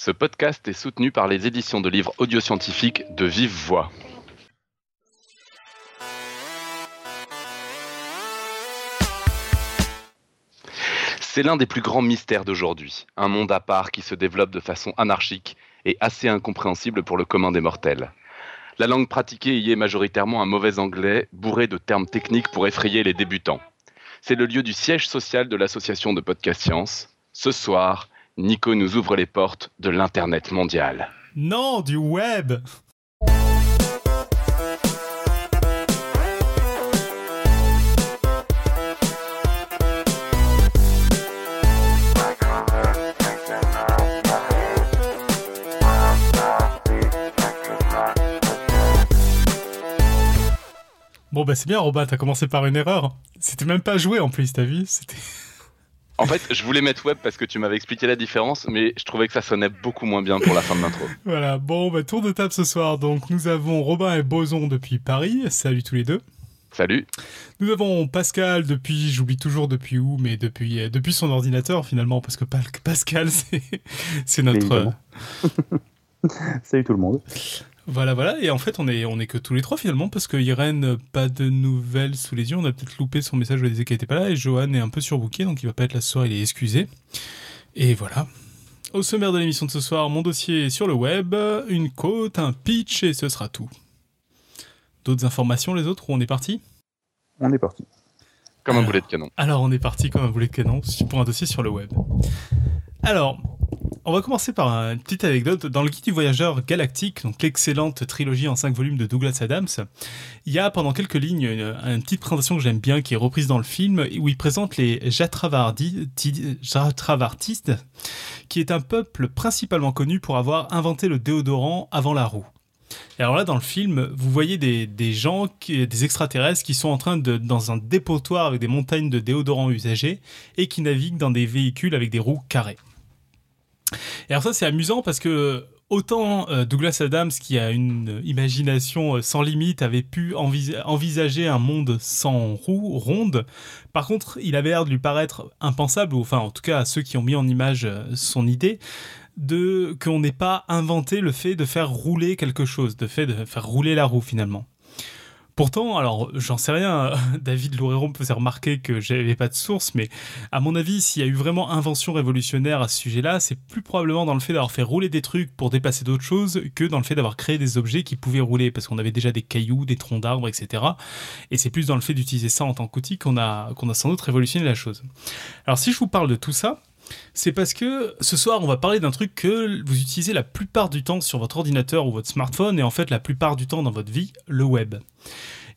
Ce podcast est soutenu par les éditions de livres audioscientifiques de Vive Voix. C'est l'un des plus grands mystères d'aujourd'hui, un monde à part qui se développe de façon anarchique et assez incompréhensible pour le commun des mortels. La langue pratiquée y est majoritairement un mauvais anglais, bourré de termes techniques pour effrayer les débutants. C'est le lieu du siège social de l'association de podcast science. Ce soir, Nico nous ouvre les portes de l'Internet mondial. Non, du web Bon bah c'est bien Robin, t'as commencé par une erreur. C'était même pas joué en plus, t'as vu? C'était... En fait, je voulais mettre web parce que tu m'avais expliqué la différence, mais je trouvais que ça sonnait beaucoup moins bien pour la fin de l'intro. voilà, bon, bah, tour de table ce soir. Donc, nous avons Robin et Boson depuis Paris. Salut tous les deux. Salut. Nous avons Pascal depuis, j'oublie toujours depuis où, mais depuis, euh, depuis son ordinateur finalement, parce que Pascal, c'est notre. Salut tout le monde. Voilà, voilà. Et en fait, on est, on est que tous les trois finalement, parce que Irène, pas de nouvelles sous les yeux. On a peut-être loupé son message, je disais qu'elle était pas là. Et Johan est un peu surbooké, donc il va pas être là ce soir, il est excusé. Et voilà. Au sommaire de l'émission de ce soir, mon dossier est sur le web, une côte, un pitch, et ce sera tout. D'autres informations, les autres, où on est parti? On est parti. Comme un boulet de canon. Alors, on est parti comme un boulet de canon pour un dossier sur le web. Alors, on va commencer par une petite anecdote. Dans le guide du voyageur galactique, donc l'excellente trilogie en 5 volumes de Douglas Adams, il y a pendant quelques lignes une, petite présentation que j'aime bien qui est reprise dans le film où il présente les Jatravartistes, qui est un peuple principalement connu pour avoir inventé le déodorant avant la roue. Et alors là, dans le film, vous voyez des, des gens, des extraterrestres qui sont en train de, dans un dépotoir avec des montagnes de déodorants usagés et qui naviguent dans des véhicules avec des roues carrées. Et alors ça c'est amusant parce que autant euh, Douglas Adams qui a une imagination euh, sans limite avait pu envisager un monde sans roue ronde, par contre il avait l'air de lui paraître impensable, ou enfin en tout cas à ceux qui ont mis en image euh, son idée, de qu'on n'ait pas inventé le fait de faire rouler quelque chose, de fait de faire rouler la roue finalement. Pourtant, alors j'en sais rien, David Loureiro me faisait remarquer que j'avais pas de source, mais à mon avis, s'il y a eu vraiment invention révolutionnaire à ce sujet-là, c'est plus probablement dans le fait d'avoir fait rouler des trucs pour dépasser d'autres choses que dans le fait d'avoir créé des objets qui pouvaient rouler, parce qu'on avait déjà des cailloux, des troncs d'arbres, etc. Et c'est plus dans le fait d'utiliser ça en tant qu'outil qu'on a, qu'on a sans doute révolutionné la chose. Alors si je vous parle de tout ça, c'est parce que ce soir, on va parler d'un truc que vous utilisez la plupart du temps sur votre ordinateur ou votre smartphone et en fait la plupart du temps dans votre vie, le web.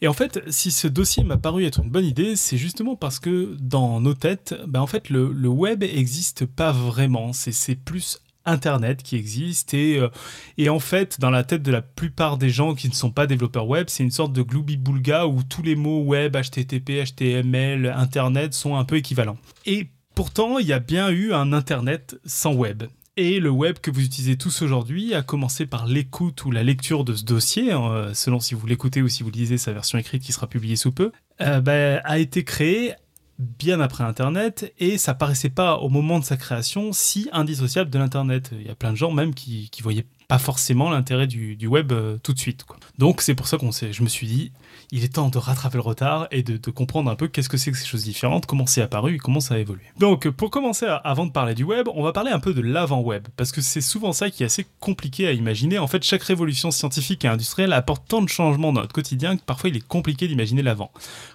Et en fait, si ce dossier m'a paru être une bonne idée, c'est justement parce que dans nos têtes, ben en fait, le, web n'existe pas vraiment. C'est plus Internet qui existe et, euh, et en fait dans la tête de la plupart des gens qui ne sont pas développeurs web c'est une sorte de gloubi-boulga où tous les mots web, HTTP, HTML, Internet sont un peu équivalents. Et Pourtant, il y a bien eu un Internet sans web. Et le web que vous utilisez tous aujourd'hui, a commencé par l'écoute ou la lecture de ce dossier, hein, selon si vous l'écoutez ou si vous lisez sa version écrite qui sera publiée sous peu, euh, bah, a été créé bien après Internet et ça paraissait pas au moment de sa création si indissociable de l'Internet. Il y a plein de gens même qui, qui voyaient pas forcément l'intérêt du, web euh, tout de suite. Donc c'est pour ça qu'on je me suis dit, il est temps de rattraper le retard et de, comprendre un peu qu'est-ce que c'est que ces choses différentes, comment c'est apparu et comment ça a évolué. Donc pour commencer, avant de parler du web, on va parler un peu de l'avant-web, parce que c'est souvent ça qui est assez compliqué à imaginer. En fait, chaque révolution scientifique et industrielle apporte tant de changements dans notre quotidien que parfois il est compliqué d'imaginer l'avant.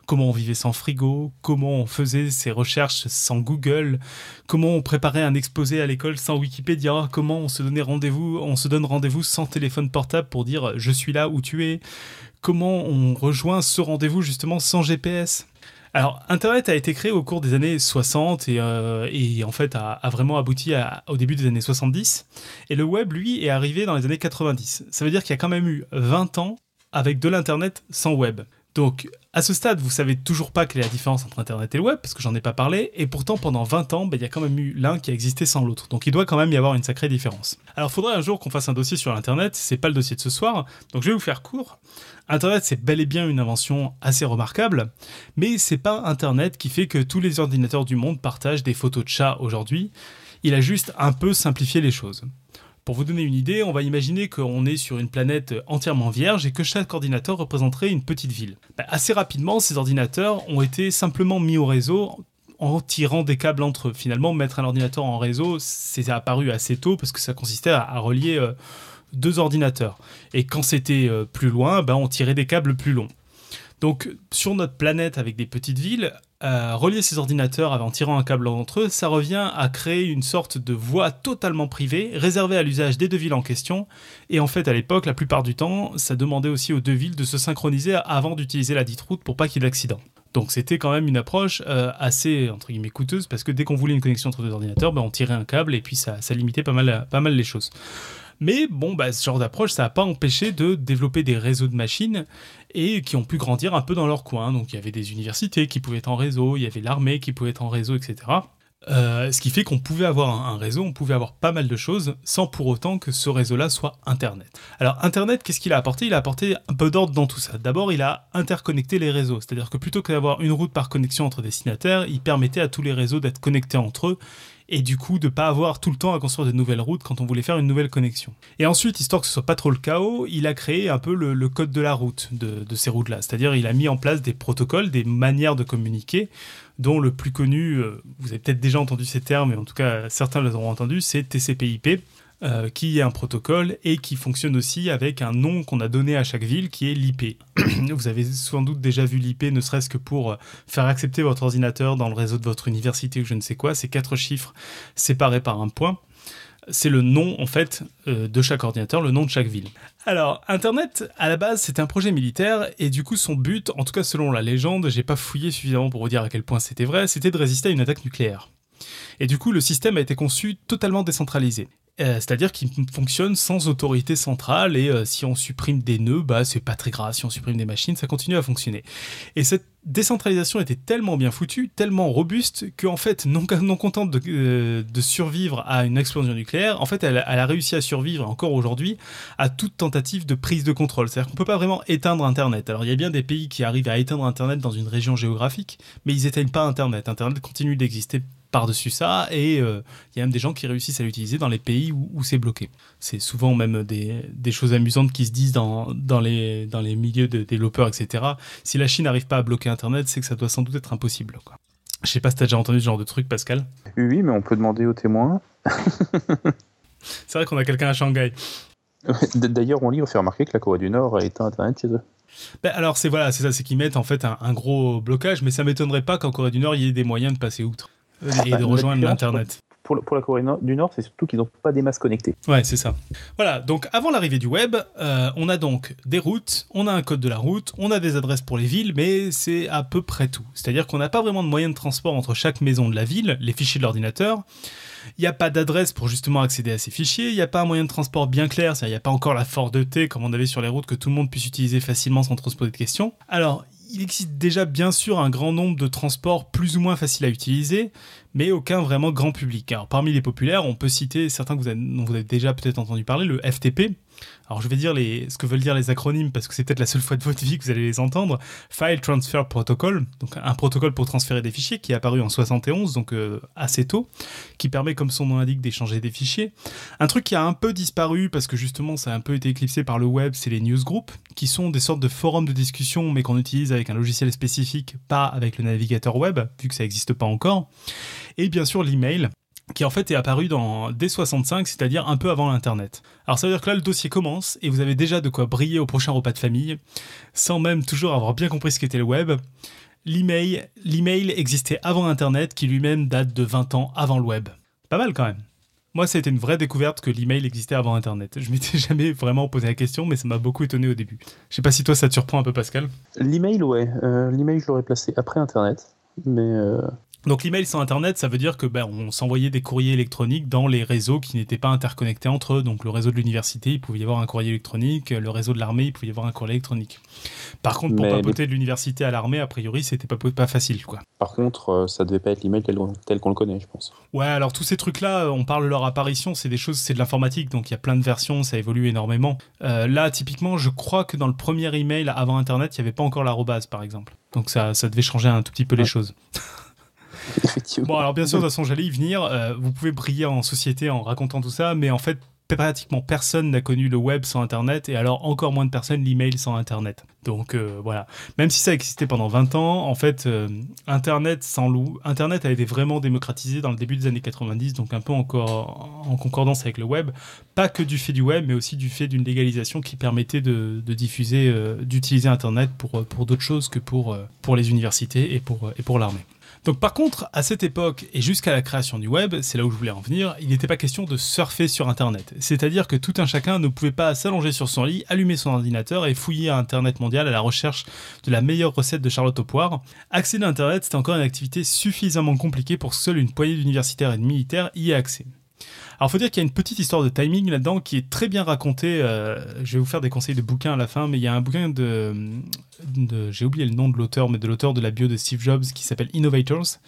Comment on vivait sans frigo, comment on faisait ses recherches sans Google, comment on préparait un exposé à l'école sans Wikipédia, comment on se donnait rendez-vous, on se donne rendez-vous sans téléphone portable pour dire je suis là où tu es, comment on rejoint ce rendez-vous justement sans GPS alors, Internet a été créé au cours des années 60 euh, et, en fait a, vraiment abouti au début des années 70. Et le web, lui, est arrivé dans les années 90. Ça veut dire qu'il y a quand même eu 20 ans avec de l'Internet sans web. Donc, à ce stade, vous savez toujours pas quelle est la différence entre Internet et le web, parce que j'en ai pas parlé, et pourtant, pendant 20 ans, ben, il y a quand même eu l'un qui a existé sans l'autre. Donc, il doit quand même y avoir une sacrée différence. Alors, faudrait un jour qu'on fasse un dossier sur l'Internet, c'est pas le dossier de ce soir, donc je vais vous faire court. Internet, c'est bel et bien une invention assez remarquable, mais c'est pas Internet qui fait que tous les ordinateurs du monde partagent des photos de chats aujourd'hui, il a juste un peu simplifié les choses. Pour vous donner une idée, on va imaginer qu'on est sur une planète entièrement vierge et que chaque ordinateur représenterait une petite ville. Bah, assez rapidement, ces ordinateurs ont été simplement mis au réseau en tirant des câbles entre eux. Finalement, mettre un ordinateur en réseau, c'est apparu assez tôt parce que ça consistait à, relier euh, deux ordinateurs. Et quand c'était euh, plus loin, ben, on tirait des câbles plus longs. Donc sur notre planète avec des petites villes, relier ces ordinateurs en tirant un câble entre eux, ça revient à créer une sorte de voie totalement privée, réservée à l'usage des deux villes en question. Et en fait, à l'époque, la plupart du temps, ça demandait aussi aux deux villes de se synchroniser avant d'utiliser la dite route pour pas qu'il y ait d'accident. Donc c'était quand même une approche euh, assez entre guillemets coûteuse parce que dès qu'on voulait une connexion entre deux ordinateurs, ben, on tirait un câble et puis ça, ça limitait pas mal, pas mal les choses. Mais bon, bah, ce genre d'approche, ça n'a pas empêché de développer des réseaux de machines et qui ont pu grandir un peu dans leur coin. Donc il y avait des universités qui pouvaient être en réseau, il y avait l'armée qui pouvait être en réseau, etc. Euh, ce qui fait qu'on pouvait avoir un, réseau, on pouvait avoir pas mal de choses sans pour autant que ce réseau-là soit Internet. Alors Internet, qu'est-ce qu'il a apporté? Il a apporté un peu d'ordre dans tout ça. D'abord, il a interconnecté les réseaux, c'est-à-dire que plutôt que d'avoir une route par connexion entre destinataires, il permettait à tous les réseaux d'être connectés entre eux et du coup de pas avoir tout le temps à construire de nouvelles routes quand on voulait faire une nouvelle connexion. Et ensuite, histoire que ce soit pas trop le chaos, il a créé un peu le, code de la route de, ces routes-là, c'est-à-dire il a mis en place des protocoles, des manières de communiquer dont le plus connu, euh, vous avez peut-être déjà entendu ces termes, mais en tout cas certains les auront entendus, c'est TCP/IP, euh, qui est un protocole et qui fonctionne aussi avec un nom qu'on a donné à chaque ville, qui est l'IP. vous avez sans doute déjà vu l'IP, ne serait-ce que pour euh, faire accepter votre ordinateur dans le réseau de votre université ou je ne sais quoi, c'est quatre chiffres séparés par un point c'est le nom en fait euh, de chaque ordinateur, le nom de chaque ville. Alors, Internet, à la base, c'était un projet militaire, et du coup, son but, en tout cas selon la légende, j'ai pas fouillé suffisamment pour vous dire à quel point c'était vrai, c'était de résister à une attaque nucléaire. Et du coup, le système a été conçu totalement décentralisé. Euh, c'est-à-dire qu'il fonctionne sans autorité centrale et euh, si on supprime des nœuds, bah c'est pas très grave. Si on supprime des machines, ça continue à fonctionner. Et cette décentralisation était tellement bien foutue, tellement robuste, qu'en fait, non, contente de, euh, de, survivre à une explosion nucléaire, en fait, elle, elle a réussi à survivre encore aujourd'hui à toute tentative de prise de contrôle. C'est-à-dire qu'on peut pas vraiment éteindre Internet. Alors il y a bien des pays qui arrivent à éteindre Internet dans une région géographique, mais ils éteignent pas Internet. Internet continue d'exister par-dessus ça, et euh, il y a même des gens qui réussissent à l'utiliser dans les pays où, c'est bloqué. C'est souvent même des, choses amusantes qui se disent dans, dans, les, dans les milieux de développeurs, etc. Si la Chine n'arrive pas à bloquer Internet, c'est que ça doit sans doute être impossible. Quoi. Je sais pas si tu as déjà entendu ce genre de truc, Pascal. Oui, mais on peut demander aux témoins. c'est vrai qu'on a quelqu'un à Shanghai. D'ailleurs, on lit, on fait remarquer que la Corée du Nord a éteint Internet chez eux. Ben alors c'est voilà, c'est ça, c'est qu'ils mettent en fait un, un, gros blocage, mais ça m'étonnerait pas qu'en Corée du Nord il y ait des moyens de passer outre et de rejoindre l'Internet. Pour, pour, la Corée du Nord, c'est surtout qu'ils n'ont pas des masses connectées. Ouais, c'est ça. Voilà, donc avant l'arrivée du web, euh, on a donc des routes, on a un code de la route, on a des adresses pour les villes, mais c'est à peu près tout. C'est-à-dire qu'on n'a pas vraiment de moyen de transport entre chaque maison de la ville, les fichiers de l'ordinateur. Il n'y a pas d'adresse pour justement accéder à ces fichiers, il n'y a pas un moyen de transport bien clair, il n'y a pas encore la Ford T comme on avait sur les routes que tout le monde puisse utiliser facilement sans trop se poser de questions. Alors, il existe déjà bien sûr un grand nombre de transports plus ou moins faciles à utiliser, mais aucun vraiment grand public. Alors parmi les populaires, on peut citer certains dont vous avez déjà peut-être entendu parler, le FTP, alors je vais dire ce que veulent dire les acronymes parce que c'est peut-être la seule fois de votre vie que vous allez les entendre. File Transfer Protocol, donc un protocole pour transférer des fichiers qui est apparu en 71, donc euh, assez tôt, qui permet comme son nom l'indique d'échanger des fichiers. Un truc qui a un peu disparu parce que justement ça a un peu été éclipsé par le web, c'est les newsgroups, qui sont des sortes de forums de discussion mais qu'on utilise avec un logiciel spécifique, pas avec le navigateur web, vu que ça n'existe pas encore. Et bien sûr l'email, qui en fait est apparu dans dès 65, c'est-à-dire un peu avant l'Internet. Alors ça veut dire que là le dossier commence et vous avez déjà de quoi briller au prochain repas de famille, sans même toujours avoir bien compris ce qu'était le web. L'email, l'email existait avant Internet, qui lui-même date de 20 ans avant le web. Pas mal quand même. Moi, ça a été une vraie découverte que l'email existait avant Internet. Je m'étais jamais vraiment posé la question, mais ça m'a beaucoup étonné au début. Je sais pas si toi ça te surprend un peu, Pascal. L'email, ouais. Euh, l'email, je l'aurais placé après Internet, mais euh, donc l'email sans Internet, ça veut dire que ben, on s'envoyait des courriers électroniques dans les réseaux qui n'étaient pas interconnectés entre eux. Donc le réseau de l'université, il pouvait y avoir un courrier électronique, le réseau de l'armée, il pouvait y avoir un courrier électronique. Par contre, pour papoter de l'université à l'armée, a priori, c'était pas, pas facile. quoi. Par contre, euh, ça devait pas être l'email tel, tel qu'on le connaît, je pense. Ouais, alors tous ces trucs-là, on parle de leur apparition, c'est des choses, c'est de l'informatique, donc il y a plein de versions, ça évolue énormément. Euh, là, typiquement, je crois que dans le premier email avant Internet, il n'y avait pas encore l'arrobase, par exemple. Donc ça, ça devait changer un tout petit peu les choses. Bon, alors bien sûr, de toute façon, j'allais y venir. Euh, vous pouvez briller en société en racontant tout ça, mais en fait, pratiquement personne n'a connu le web sans Internet, et alors encore moins de personnes l'email sans Internet. Donc euh, voilà, même si ça existait pendant 20 ans, en fait, euh, Internet sans loup, Internet a été vraiment démocratisé dans le début des années 90, donc un peu encore en concordance avec le web, pas que du fait du web, mais aussi du fait d'une légalisation qui permettait de, diffuser, d'utiliser Internet pour, pour d'autres choses que pour, pour les universités et pour, et pour l'armée. Donc par contre, à cette époque et jusqu'à la création du web, c'est là où je voulais en venir, il n'était pas question de surfer sur Internet. C'est-à-dire que tout un chacun ne pouvait pas s'allonger sur son lit, allumer son ordinateur et fouiller à Internet mondial à la recherche de la meilleure recette de Charlotte au poire. Accéder à Internet, c'était encore une activité suffisamment compliquée pour que seule une poignée d'universitaires et de militaires y ait accès. Alors, faut dire qu'il y a une petite histoire de timing là-dedans qui est très bien racontée. Euh, je vais vous faire des conseils de bouquins à la fin, mais il y a un bouquin de, j'ai oublié le nom de l'auteur, mais de l'auteur de la bio de Steve Jobs qui s'appelle Innovators,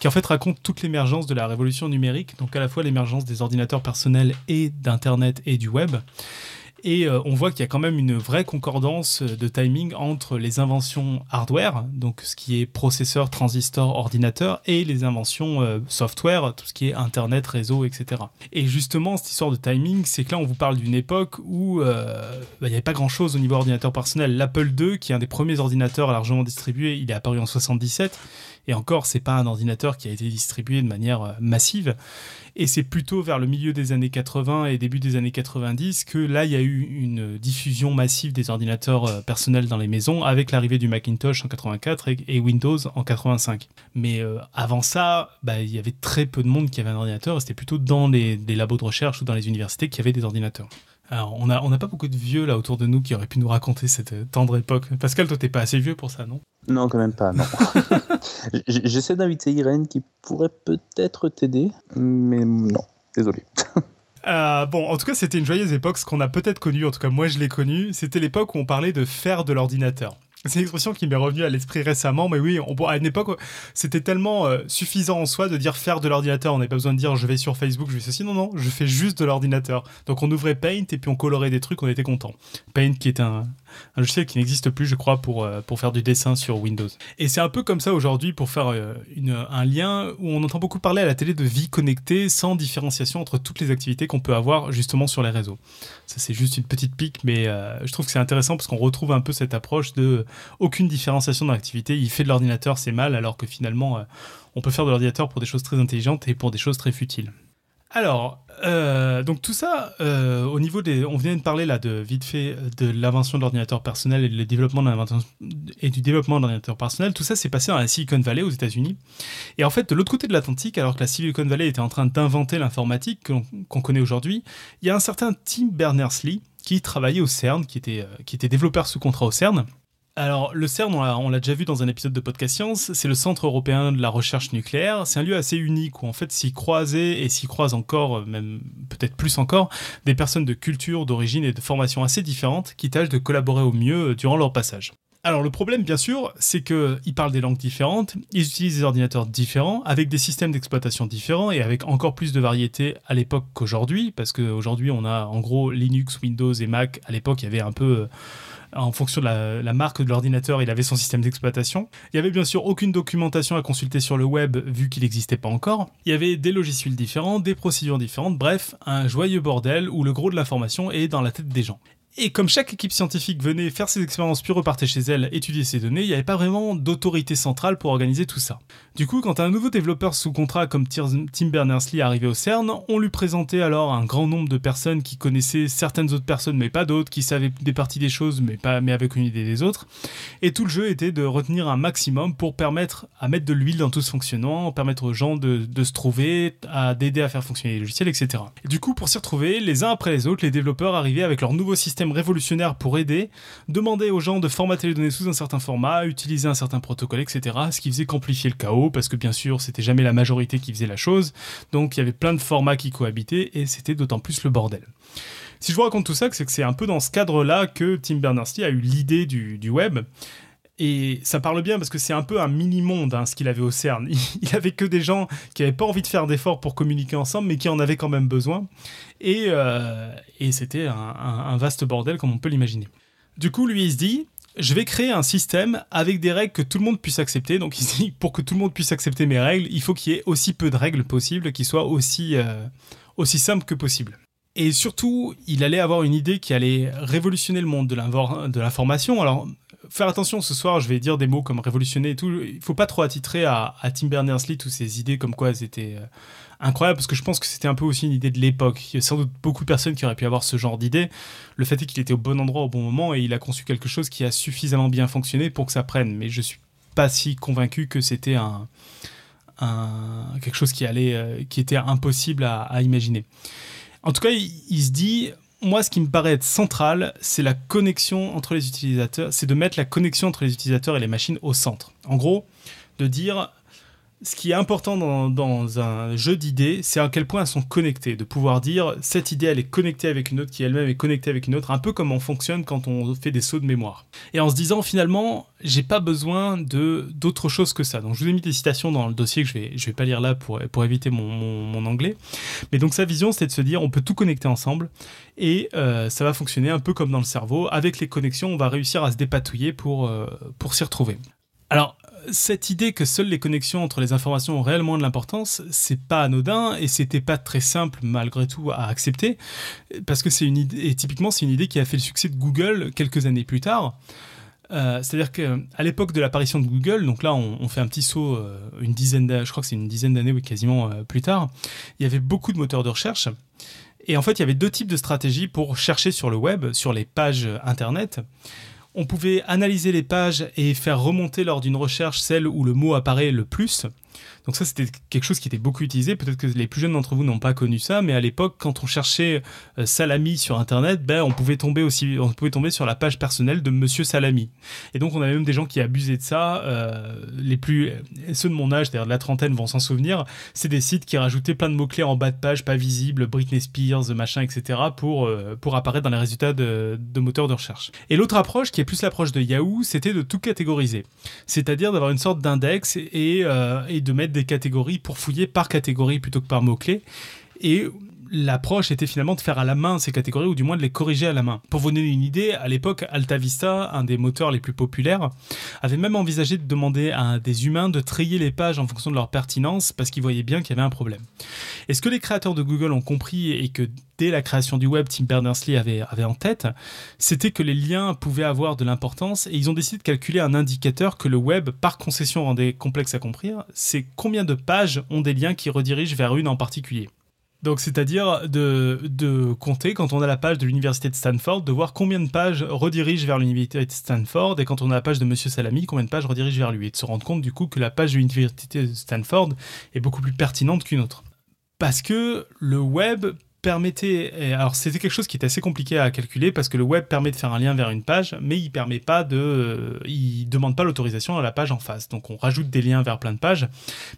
qui en fait raconte toute l'émergence de la révolution numérique, donc à la fois l'émergence des ordinateurs personnels et d'Internet et du web. Et euh, on voit qu'il y a quand même une vraie concordance de timing entre les inventions hardware, donc ce qui est processeur, transistor, ordinateur, et les inventions euh, software, tout ce qui est Internet, réseau, etc. Et justement, cette histoire de timing, c'est que là, on vous parle d'une époque où euh, bah, il n'y avait pas grand-chose au niveau ordinateur personnel. L'Apple II, qui est un des premiers ordinateurs largement distribués, il est apparu en 77. Et encore, c'est pas un ordinateur qui a été distribué de manière massive. Et c'est plutôt vers le milieu des années 80 et début des années 90 que là, il y a eu une diffusion massive des ordinateurs euh, personnels dans les maisons avec l'arrivée du Macintosh en 84 et, Windows en 85. Mais euh, avant ça, bah, il y avait très peu de monde qui avait un ordinateur. C'était plutôt dans les, labos de recherche ou dans les universités qui avaient des ordinateurs. Alors, on n'a on a pas beaucoup de vieux là autour de nous qui auraient pu nous raconter cette euh, tendre époque. Pascal, toi, t'es pas assez vieux pour ça, non? Non, quand même pas, non. J'essaie d'inviter Irène qui pourrait peut-être t'aider, mais non, désolé. Euh, bon, en tout cas, c'était une joyeuse époque, ce qu'on a peut-être connu, en tout cas moi je l'ai connu, c'était l'époque où on parlait de faire de l'ordinateur. C'est une expression qui m'est revenue à l'esprit récemment, mais oui, à une époque, c'était tellement euh, suffisant en soi de dire faire de l'ordinateur. On n'avait pas besoin de dire je vais sur Facebook, je fais ceci. Non, non, je fais juste de l'ordinateur. Donc on ouvrait Paint et puis on colorait des trucs, on était content. Paint qui est un, un logiciel qui n'existe plus, je crois, pour, euh, pour faire du dessin sur Windows. Et c'est un peu comme ça aujourd'hui pour faire euh, un lien où on entend beaucoup parler à la télé de vie connectée sans différenciation entre toutes les activités qu'on peut avoir justement sur les réseaux. Ça, c'est juste une petite pique, mais euh, je trouve que c'est intéressant parce qu'on retrouve un peu cette approche de aucune différenciation dans l'activité. Il fait de l'ordinateur, c'est mal, alors que finalement, on peut faire de l'ordinateur pour des choses très intelligentes et pour des choses très futiles. Alors, euh, donc tout ça, euh, au niveau des, on vient de parler là de vite fait de l'invention de l'ordinateur personnel et, le développement et du développement de l'ordinateur personnel. Tout ça s'est passé dans la Silicon Valley aux États-Unis. Et en fait, de l'autre côté de l'Atlantique, alors que la Silicon Valley était en train d'inventer l'informatique qu'on connaît aujourd'hui, il y a un certain Tim Berners-Lee qui travaillait au CERN, qui était, euh, qui était développeur sous contrat au CERN alors, le CERN, on l'a déjà vu dans un épisode de Podcast Science, c'est le Centre européen de la recherche nucléaire. C'est un lieu assez unique où, en fait, s'y croisaient et s'y croisent encore, même peut-être plus encore, des personnes de culture, d'origine et de formation assez différentes qui tâchent de collaborer au mieux durant leur passage. Alors le problème, bien sûr, c'est qu'ils parlent des langues différentes, ils utilisent des ordinateurs différents, avec des systèmes d'exploitation différents et avec encore plus de variété à l'époque qu'aujourd'hui, parce qu'aujourd'hui on a en gros Linux, Windows et Mac. À l'époque, il y avait un peu en fonction de la, marque de l'ordinateur, il avait son système d'exploitation. Il n'y avait bien sûr aucune documentation à consulter sur le web vu qu'il n'existait pas encore. Il y avait des logiciels différents, des procédures différentes, bref, un joyeux bordel où le gros de l'information est dans la tête des gens. Et comme chaque équipe scientifique venait faire ses expériences puis repartait chez elle, étudier ses données, il n'y avait pas vraiment d'autorité centrale pour organiser tout ça. Du coup, quand un nouveau développeur sous contrat comme Tim Berners-Lee arrivait au CERN, on lui présentait alors un grand nombre de personnes qui connaissaient certaines autres personnes mais pas d'autres, qui savaient des parties des choses mais pas mais avec une idée des autres. Et tout le jeu était de retenir un maximum pour permettre à mettre de l'huile dans tout ce fonctionnement, permettre aux gens de, de se trouver, à d'aider à faire fonctionner les logiciels, etc. Et du coup, pour s'y retrouver, les uns après les autres, les développeurs arrivaient avec leur nouveau système révolutionnaire pour aider, demander aux gens de formater les données sous un certain format, utiliser un certain protocole, etc. Ce qui faisait qu'amplifier le chaos, parce que bien sûr, c'était jamais la majorité qui faisait la chose. Donc il y avait plein de formats qui cohabitaient, et c'était d'autant plus le bordel. Si je vous raconte tout ça, c'est que c'est un peu dans ce cadre-là que Tim Berners-Lee a eu l'idée du, web. Et ça parle bien parce que c'est un peu un mini-monde hein, ce qu'il avait au CERN. Il avait que des gens qui n'avaient pas envie de faire d'efforts pour communiquer ensemble, mais qui en avaient quand même besoin. Et, euh, c'était un, vaste bordel comme on peut l'imaginer. Du coup, lui, il se dit, je vais créer un système avec des règles que tout le monde puisse accepter. Donc dit, pour que tout le monde puisse accepter mes règles, il faut qu'il y ait aussi peu de règles possibles, qui soient aussi, euh, aussi simples que possible. Et surtout, il allait avoir une idée qui allait révolutionner le monde de l'information. Alors, faire attention ce soir, je vais dire des mots comme révolutionner et tout. Il faut pas trop attitrer à, Tim Berners-Lee toutes ces idées comme quoi elles étaient euh, incroyables, parce que je pense que c'était un peu aussi une idée de l'époque. Il y a sans doute beaucoup de personnes qui auraient pu avoir ce genre d'idée. Le fait est qu'il était au bon endroit au bon moment et il a conçu quelque chose qui a suffisamment bien fonctionné pour que ça prenne. Mais je suis pas si convaincu que c'était un, quelque chose qui allait, euh, qui était impossible à, imaginer. En tout cas, il se dit, moi, ce qui me paraît être central, c'est la connexion entre les utilisateurs, c'est de mettre la connexion entre les utilisateurs et les machines au centre. En gros, de dire ce qui est important dans, un jeu d'idées, c'est à quel point elles sont connectées. De pouvoir dire cette idée, elle est connectée avec une autre qui elle-même est connectée avec une autre, un peu comme on fonctionne quand on fait des sauts de mémoire. Et en se disant finalement, j'ai pas besoin de d'autre chose que ça. Donc je vous ai mis des citations dans le dossier que je vais, je vais pas lire là pour, éviter mon, mon, anglais. Mais donc sa vision, c'est de se dire on peut tout connecter ensemble et euh, ça va fonctionner un peu comme dans le cerveau. Avec les connexions, on va réussir à se dépatouiller pour, euh, pour s'y retrouver. Alors, cette idée que seules les connexions entre les informations ont réellement de l'importance, c'est pas anodin et c'était pas très simple malgré tout à accepter parce que c'est une idée et typiquement c'est une idée qui a fait le succès de Google quelques années plus tard. Euh, c'est-à-dire qu'à l'époque de l'apparition de Google, donc là on, fait un petit saut, euh, une dizaine, je crois que c'est une dizaine d'années, ou quasiment euh, plus tard, il y avait beaucoup de moteurs de recherche. Et en fait, il y avait deux types de stratégies pour chercher sur le web, sur les pages internet on pouvait analyser les pages et faire remonter lors d'une recherche celle où le mot apparaît le plus. Donc ça, c'était quelque chose qui était beaucoup utilisé. Peut-être que les plus jeunes d'entre vous n'ont pas connu ça, mais à l'époque, quand on cherchait euh, Salami sur Internet, ben, on pouvait tomber aussi, on pouvait tomber sur la page personnelle de Monsieur Salami. Et donc, on avait même des gens qui abusaient de ça. Euh, les plus, ceux de mon âge, c'est-à-dire de la trentaine, vont s'en souvenir. C'est des sites qui rajoutaient plein de mots clés en bas de page, pas visibles, Britney Spears, machin, etc., pour euh, pour apparaître dans les résultats de, de moteurs de recherche. Et l'autre approche, qui est plus l'approche de Yahoo, c'était de tout catégoriser, c'est-à-dire d'avoir une sorte d'index et, et de mettre des catégories pour fouiller par catégorie plutôt que par mots-clés. Et l'approche était finalement de faire à la main ces catégories ou du moins de les corriger à la main. Pour vous donner une idée, à l'époque, AltaVista, un des moteurs les plus populaires, avait même envisagé de demander à des humains de trier les pages en fonction de leur pertinence parce qu'ils voyaient bien qu'il y avait un problème. Et ce que les créateurs de Google ont compris et que dès la création du web, Tim Berners-Lee avait, avait en tête, c'était que les liens pouvaient avoir de l'importance et ils ont décidé de calculer un indicateur que le web, par concession, rendait complexe à comprendre, c'est combien de pages ont des liens qui redirigent vers une en particulier? Donc, c'est-à-dire de, de, compter, quand on a la page de l'université de Stanford, de voir combien de pages redirigent vers l'université de Stanford, et quand on a la page de Monsieur Salami, combien de pages redirigent vers lui, et de se rendre compte du coup que la page de l'université de Stanford est beaucoup plus pertinente qu'une autre. Parce que le web permettait. Alors, c'était quelque chose qui était assez compliqué à calculer parce que le web permet de faire un lien vers une page, mais il permet pas de. Il demande pas l'autorisation à la page en face. Donc, on rajoute des liens vers plein de pages,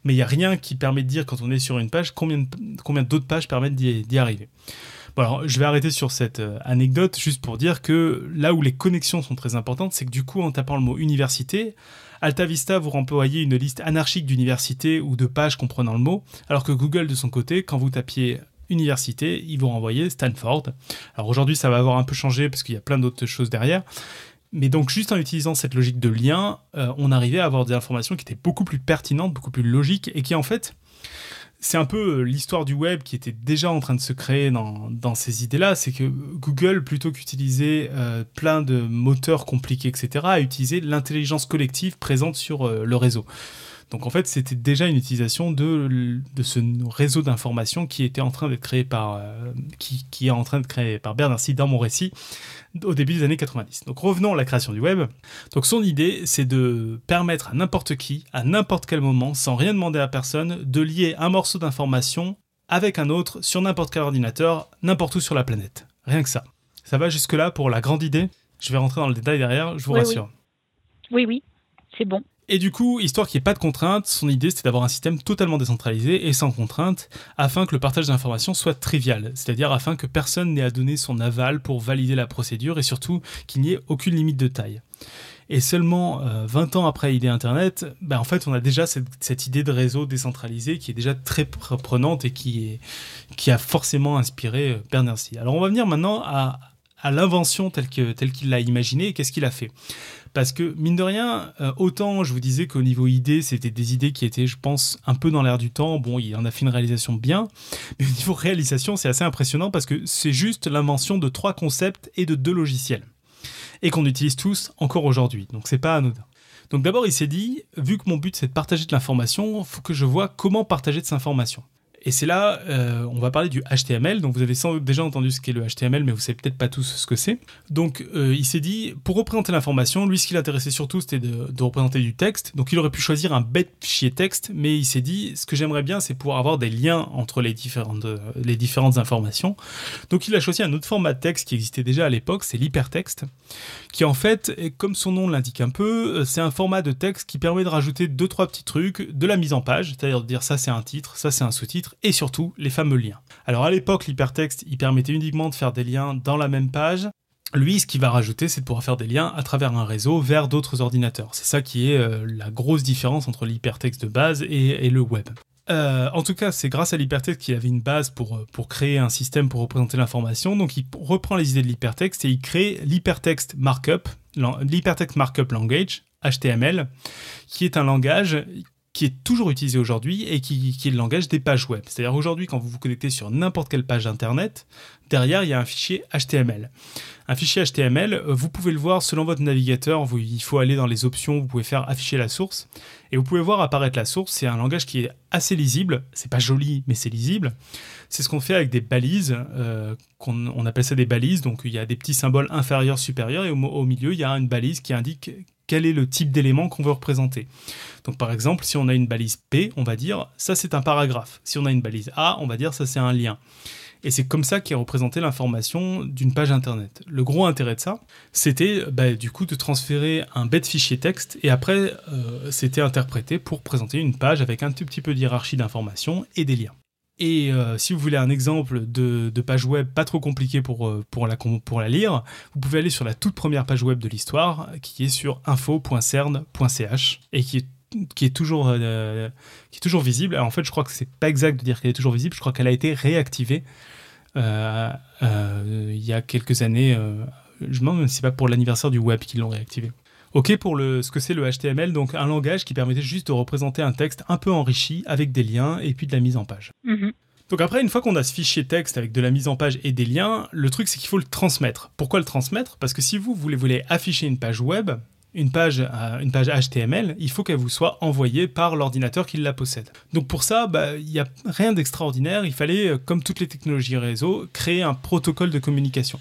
mais il n'y a rien qui permet de dire quand on est sur une page combien, combien d'autres pages permettent d'y arriver. Bon, alors, je vais arrêter sur cette euh, anecdote juste pour dire que là où les connexions sont très importantes, c'est que du coup, en tapant le mot université, AltaVista vous renvoyez une liste anarchique d'universités ou de pages comprenant le mot, alors que Google, de son côté, quand vous tapiez université, ils vont renvoyer Stanford. Alors aujourd'hui, ça va avoir un peu changé parce qu'il y a plein d'autres choses derrière. Mais donc juste en utilisant cette logique de lien, euh, on arrivait à avoir des informations qui étaient beaucoup plus pertinentes, beaucoup plus logiques et qui en fait, c'est un peu euh, l'histoire du web qui était déjà en train de se créer dans, ces idées-là. C'est que Google, plutôt qu'utiliser euh, plein de moteurs compliqués, etc., a utilisé l'intelligence collective présente sur le réseau. Donc en fait, c'était déjà une utilisation de, de ce réseau d'informations qui était en train d'être créé par, euh, qui, qui, est en train de créer par Bernard-Lee dans mon récit au début des années 90. Donc revenons à la création du web. Donc son idée, c'est de permettre à n'importe qui, à n'importe quel moment, sans rien demander à personne, de lier un morceau d'information avec un autre sur n'importe quel ordinateur, n'importe où sur la planète. Rien que ça. Ça va jusque-là pour la grande idée? Je vais rentrer dans le détail derrière, je vous rassure. oui, oui c'est bon. Et du coup, histoire qu'il n'y ait pas de contraintes, son idée c'était d'avoir un système totalement décentralisé et sans contraintes, afin que le partage d'informations soit trivial, c'est-à-dire afin que personne n'ait à donner son aval pour valider la procédure et surtout qu'il n'y ait aucune limite de taille. Et seulement 20 euh, ans après l'idée Internet, ben en fait, on a déjà cette, idée de réseau décentralisé qui est déjà très prenante et qui, qui a forcément inspiré euh, Berners-Lee. Alors on va venir maintenant à, à l'invention telle qu'il l'a imaginée et qu'est-ce qu'il a fait. Parce que, mine de rien, euh, autant je vous disais qu'au niveau idée, c'était des idées qui étaient, je pense, un peu dans l'air du temps. Bon, il en a fait une réalisation bien. Mais au niveau réalisation, c'est assez impressionnant parce que c'est juste l'invention de trois concepts et de deux logiciels. Et qu'on utilise tous encore aujourd'hui. Donc c'est pas anodin. Donc d'abord, il s'est dit, vu que mon but c'est de partager de l'information, faut que je vois comment partager de cette information. Et c'est là, euh, on va parler du HTML. Donc vous avez sans doute déjà entendu ce qu'est le HTML, mais vous savez peut-être pas tous ce que c'est. Donc euh, il s'est dit, pour représenter l'information, lui ce qui l'intéressait surtout c'était de, représenter du texte. Donc il aurait pu choisir un bête fichier texte, mais il s'est dit, ce que j'aimerais bien c'est pouvoir avoir des liens entre les différentes, euh, les différentes informations. Donc il a choisi un autre format de texte qui existait déjà à l'époque, c'est l'hypertexte, qui en fait, comme son nom l'indique un peu, c'est un format de texte qui permet de rajouter deux trois petits trucs, de la mise en page, c'est-à-dire de dire ça c'est un titre, ça c'est un sous-titre et surtout les fameux liens. Alors à l'époque, l'hypertexte, il permettait uniquement de faire des liens dans la même page. Lui, ce qu'il va rajouter, c'est de pouvoir faire des liens à travers un réseau vers d'autres ordinateurs. C'est ça qui est euh, la grosse différence entre l'hypertexte de base et le web. Euh, en tout cas, c'est grâce à l'hypertexte qu'il avait une base pour, euh, pour créer un système pour représenter l'information. Donc il reprend les idées de l'hypertexte et il crée l'hypertexte markup, l'hypertexte markup language, HTML, qui est un langage qui est toujours utilisé aujourd'hui et qui, est le langage des pages web. C'est-à-dire aujourd'hui, quand vous vous connectez sur n'importe quelle page Internet, derrière, il y a un fichier HTML. Un fichier HTML, euh, vous pouvez le voir selon votre navigateur, vous, il faut aller dans les options, vous pouvez faire afficher la source, et vous pouvez voir apparaître la source. C'est un langage qui est assez lisible, c'est pas joli, mais c'est lisible. C'est ce qu'on fait avec des balises, euh, qu'on on appelle ça des balises, donc il y a des petits symboles inférieurs, supérieurs, et au, au milieu, il y a une balise qui indique quel est le type d'élément qu'on veut représenter. Donc par exemple, si on a une balise P, on va dire ça c'est un paragraphe. Si on a une balise A, on va dire ça c'est un lien. Et c'est comme ça qu'est représentée l'information d'une page internet. Le gros intérêt de ça, c'était bah, du coup de transférer un bête fichier texte et après euh, c'était interprété pour présenter une page avec un tout petit peu d'hierarchie d'informations et des liens. Et euh, si vous voulez un exemple de, page web pas trop compliqué pour, euh, pour, la, pour la lire, vous pouvez aller sur la toute première page web de l'histoire qui est sur info.cern.ch et qui est qui est toujours euh, qui est toujours visible. En fait, je crois que c'est pas exact de dire qu'elle est toujours visible. Je crois qu'elle a été réactivée il y a quelques années. je me demande si c'est pas pour l'anniversaire du web qu'ils l'ont réactivée. Ok pour le, ce que c'est le HTML, donc un langage qui permettait juste de représenter un texte un peu enrichi avec des liens et puis de la mise en page. Mhm. Donc après, une fois qu'on a ce fichier texte avec de la mise en page et des liens, le truc c'est qu'il faut le transmettre. Pourquoi le transmettre? Parce que si vous, voulez afficher une page web, une page, une page HTML, il faut qu'elle vous soit envoyée par l'ordinateur qui la possède. Donc pour ça, bah, il n'y a rien d'extraordinaire, il fallait, euh, comme toutes les technologies réseau, créer un protocole de communication.